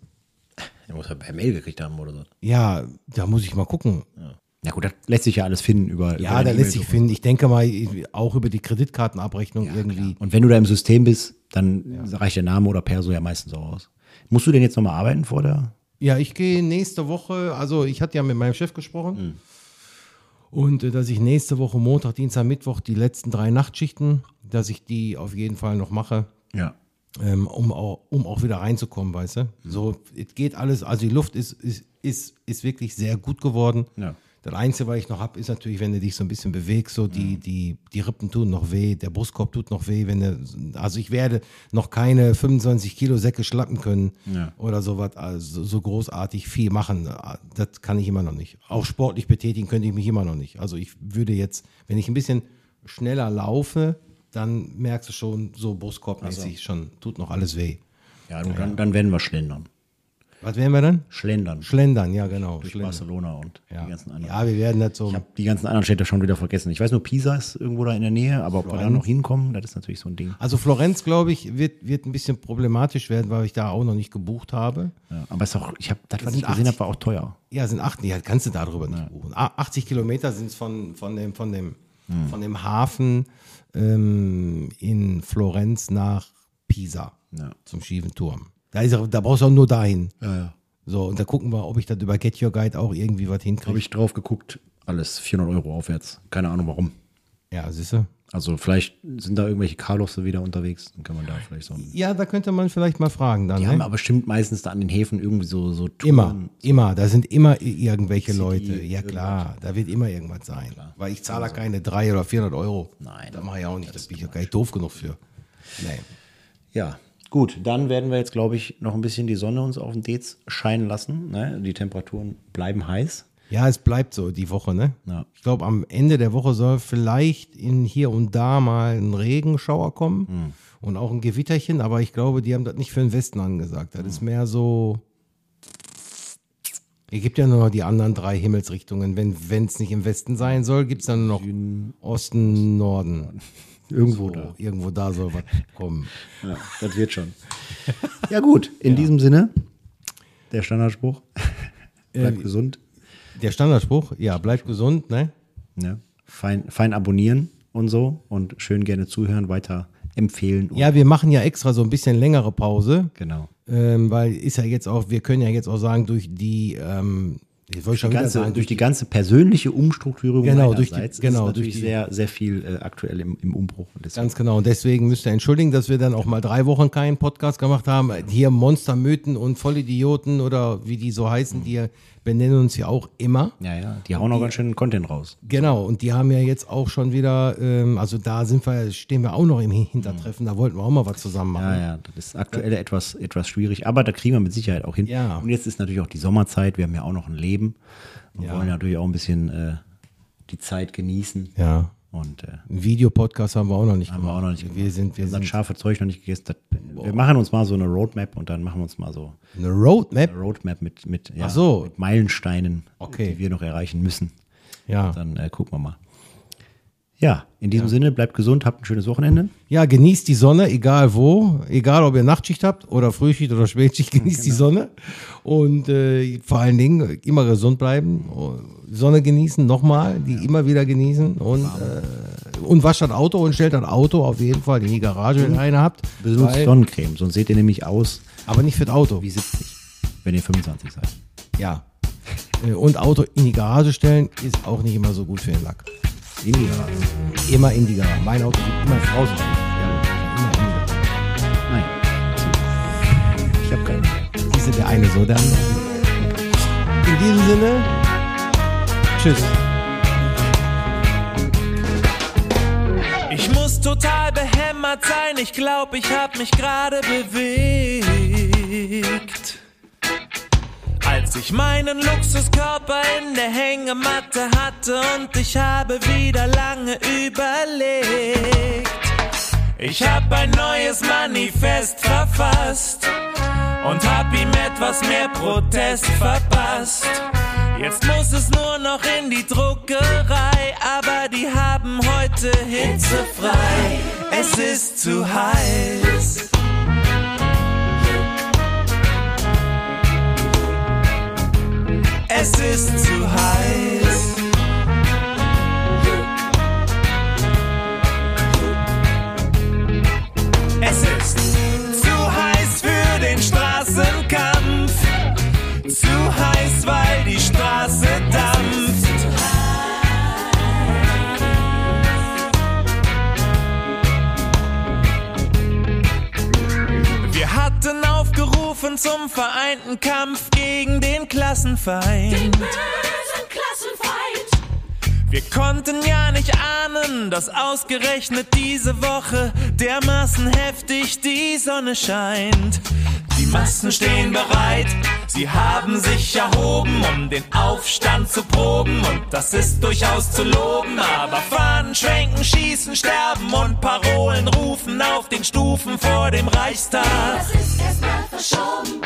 Der muss ja per Mail gekriegt haben oder so. Ja, da muss ich mal gucken. Ja gut, das lässt sich ja alles finden über. über Ja, deine da lässt sich finden. Ich denke mal, auch über die Kreditkartenabrechnung irgendwie. Und wenn du da im System bist, dann reicht der Name oder Perso ja meistens auch aus. Musst du denn jetzt nochmal arbeiten vor der? Ja, ich gehe nächste Woche, also ich hatte ja mit meinem Chef gesprochen. Und äh, dass ich nächste Woche Montag, Dienstag, Mittwoch die letzten drei Nachtschichten, dass ich die auf jeden Fall noch mache, Ja. ähm, um, auch, um auch wieder reinzukommen, weißt du? So, es geht alles, also die Luft ist, ist, ist, ist wirklich sehr gut geworden. Ja. Das Einzige, was ich noch habe, ist natürlich, wenn du dich so ein bisschen bewegst, so die, die, die Rippen tun noch weh, der Brustkorb tut noch weh, wenn du, also ich werde noch keine 25 Kilo Säcke schlappen können Ja. oder sowas, also so großartig viel machen. Das kann ich immer noch nicht. Auch sportlich betätigen könnte ich mich immer noch nicht. Also ich würde jetzt, wenn ich ein bisschen schneller laufe, dann merkst du schon, so brustkorbmäßig schon, tut noch alles weh. Ja, Dann, dann werden wir schlendern. Was wären wir dann? Schlendern. Schlendern, ja genau. Durch Schlendern. Barcelona und Ja. die ganzen anderen. ja, wir werden das so. Ich habe die ganzen anderen Städte schon wieder vergessen. Ich weiß nur, Pisa ist irgendwo da in der Nähe, aber ob wir da noch hinkommen, das ist natürlich so ein Ding. Also Florenz, glaube ich, wird, wird ein bisschen problematisch werden, weil ich da auch noch nicht gebucht habe. Ja, aber es ist auch, ich habe das, was ich gesehen 80. habe, war auch teuer. Ja, sind acht, ja, kannst du darüber nicht buchen. A- 80 Kilometer sind es von, von, dem, von, dem, von dem Hafen ähm, in Florenz nach Pisa Ja. zum schiefen Turm. Da, ist, da brauchst du auch nur dahin. Ja, ja. So, und da gucken wir, ob ich das über Get Your Guide auch irgendwie was Habe hinkriege. ich drauf geguckt, alles 400 Euro aufwärts. Keine Ahnung warum. Ja, siehst du? Also vielleicht sind da irgendwelche Karlosse wieder unterwegs, dann kann man da vielleicht so. Ja, da könnte man vielleicht mal fragen dann. Die ne? haben aber bestimmt meistens da an den Häfen irgendwie so, so Touren. Immer, immer. Da sind immer irgendwelche City, Leute. Ja klar, da wird immer irgendwas sein. Weil ich zahle keine 300 oder 400 Euro. Nein, Da mache ich auch nicht. Das bin ich ja gar nicht doof genug für. Nee. Ja, gut, dann werden wir jetzt, glaube ich, noch ein bisschen die Sonne uns auf den Dez scheinen lassen. Ne? Die Temperaturen bleiben heiß. Ja, es bleibt so die Woche, ne? Ja. Ich glaube, am Ende der Woche soll vielleicht in hier und da mal ein Regenschauer kommen Hm. und auch ein Gewitterchen, aber ich glaube, die haben das nicht für den Westen angesagt. Das Hm. ist mehr so. Es gibt ja nur noch die anderen drei Himmelsrichtungen. Wenn es nicht im Westen sein soll, gibt es dann nur noch Osten, Norden. Irgendwo So, da. irgendwo da soll was (laughs) kommen. Ja, das wird schon. ja, gut, in diesem Sinne, der Standardspruch. (laughs) Bleibt gesund. Der Standardspruch, ja, bleibt gesund, ne? Ne? Fein, fein abonnieren und so und schön gerne zuhören, weiter empfehlen. Ja, wir machen ja extra so ein bisschen längere Pause. Genau. Ähm, weil ist ja jetzt auch, wir können ja jetzt auch sagen, durch die, ähm, ich wollte schon wieder ganze, sagen, durch die ganze persönliche Umstrukturierung Genau, durch die- genau, ist durch die- sehr, sehr viel äh, aktuell im, im Umbruch. Ganz genau. Und deswegen müsst ihr entschuldigen, dass wir dann auch mal drei Wochen keinen Podcast gemacht haben. Hier Monstermythen und Vollidioten oder wie die so heißen, die benennen uns ja auch immer. ja, ja, die hauen auch ganz schön Content raus. Genau, und die haben ja jetzt auch schon wieder, ähm, also da sind wir, stehen wir auch noch im Hintertreffen, da wollten wir auch mal was zusammen machen. Ja, ja, das ist aktuell etwas, etwas schwierig, aber da kriegen wir mit Sicherheit auch hin. Ja. Und jetzt ist natürlich auch die Sommerzeit, wir haben ja auch noch ein Leben und Ja. wollen natürlich auch ein bisschen äh, die Zeit genießen. Ja. Und äh, Einen Videopodcast haben wir auch noch nicht haben wir auch noch nicht Wir sind, wir unser sind scharfe Zeug noch nicht gegessen. Das, wir machen uns mal so eine Roadmap und dann machen wir uns mal so eine Roadmap. eine Roadmap mit, mit, ja, so. mit Meilensteinen, Okay. die wir noch erreichen müssen. Ja. Dann äh, gucken wir mal. Ja, in diesem Sinne, bleibt gesund, habt ein schönes Wochenende. Ja, genießt die Sonne, egal wo, egal ob ihr Nachtschicht habt oder Frühschicht oder Spätschicht, (laughs) genießt die Sonne und äh, vor allen Dingen immer gesund bleiben, oh, Sonne genießen, nochmal, die immer wieder genießen und, äh, und wascht das Auto und stellt das Auto auf jeden Fall in die Garage, wenn ihr eine habt, Benutzt Sonnencreme, sonst seht ihr nämlich aus aber nicht für das Auto. wie 70, wenn ihr 25 seid. Ja. Äh, Und Auto in die Garage stellen ist auch nicht immer so gut für den Lack. In die Garage. Immer in die Garage. Mein Auto wird immer draußen stehen. Ja, immer in die Garage. Nein. Ich habe keine. Diese der eine so, der andere. In diesem Sinne, tschüss. Ich muss total behämmert sein, ich glaub, ich hab mich gerade bewegt. Als ich meinen Luxuskörper in der Hängematte hatte und ich habe wieder lange überlegt. Ich hab ein neues Manifest verfasst und hab ihm etwas mehr Protest verpasst. Jetzt muss es nur noch in die Druckerei, aber die haben heute hitzefrei. Es ist zu heiß. Es ist zu heiß. Es ist zu heiß für den Straßenkampf. Zu heiß, weil die aufgerufen zum vereinten Kampf gegen den Klassenfeind. bösen Klassenfeind. Wir konnten ja nicht ahnen, dass ausgerechnet diese Woche dermaßen heftig die Sonne scheint. Die Massen stehen bereit, sie haben sich erhoben, um den Aufstand zu proben. Und das ist durchaus zu loben, aber Fahnen schwenken, schießen, sterben und Parolen rufen auf den Stufen vor dem Reichstag. Das ist erstmal verschoben.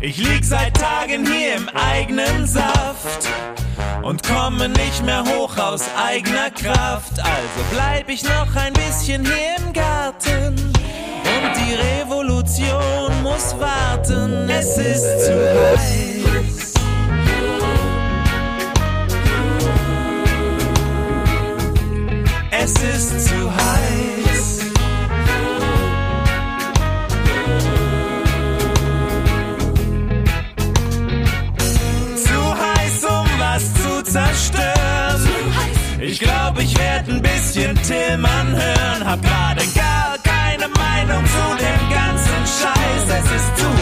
Ich lieg seit Tagen hier im eigenen Saft und komme nicht mehr hoch aus eigener Kraft. Also bleib ich noch ein bisschen hier im Garten und die Revolution muss warten. Es ist zu heiß. Es ist zu heiß. Zu heiß, um was zu zerstören. Ich glaube, ich werde ein bisschen Tillmann hören. Meinung zu dem ganzen Scheiß, es ist zu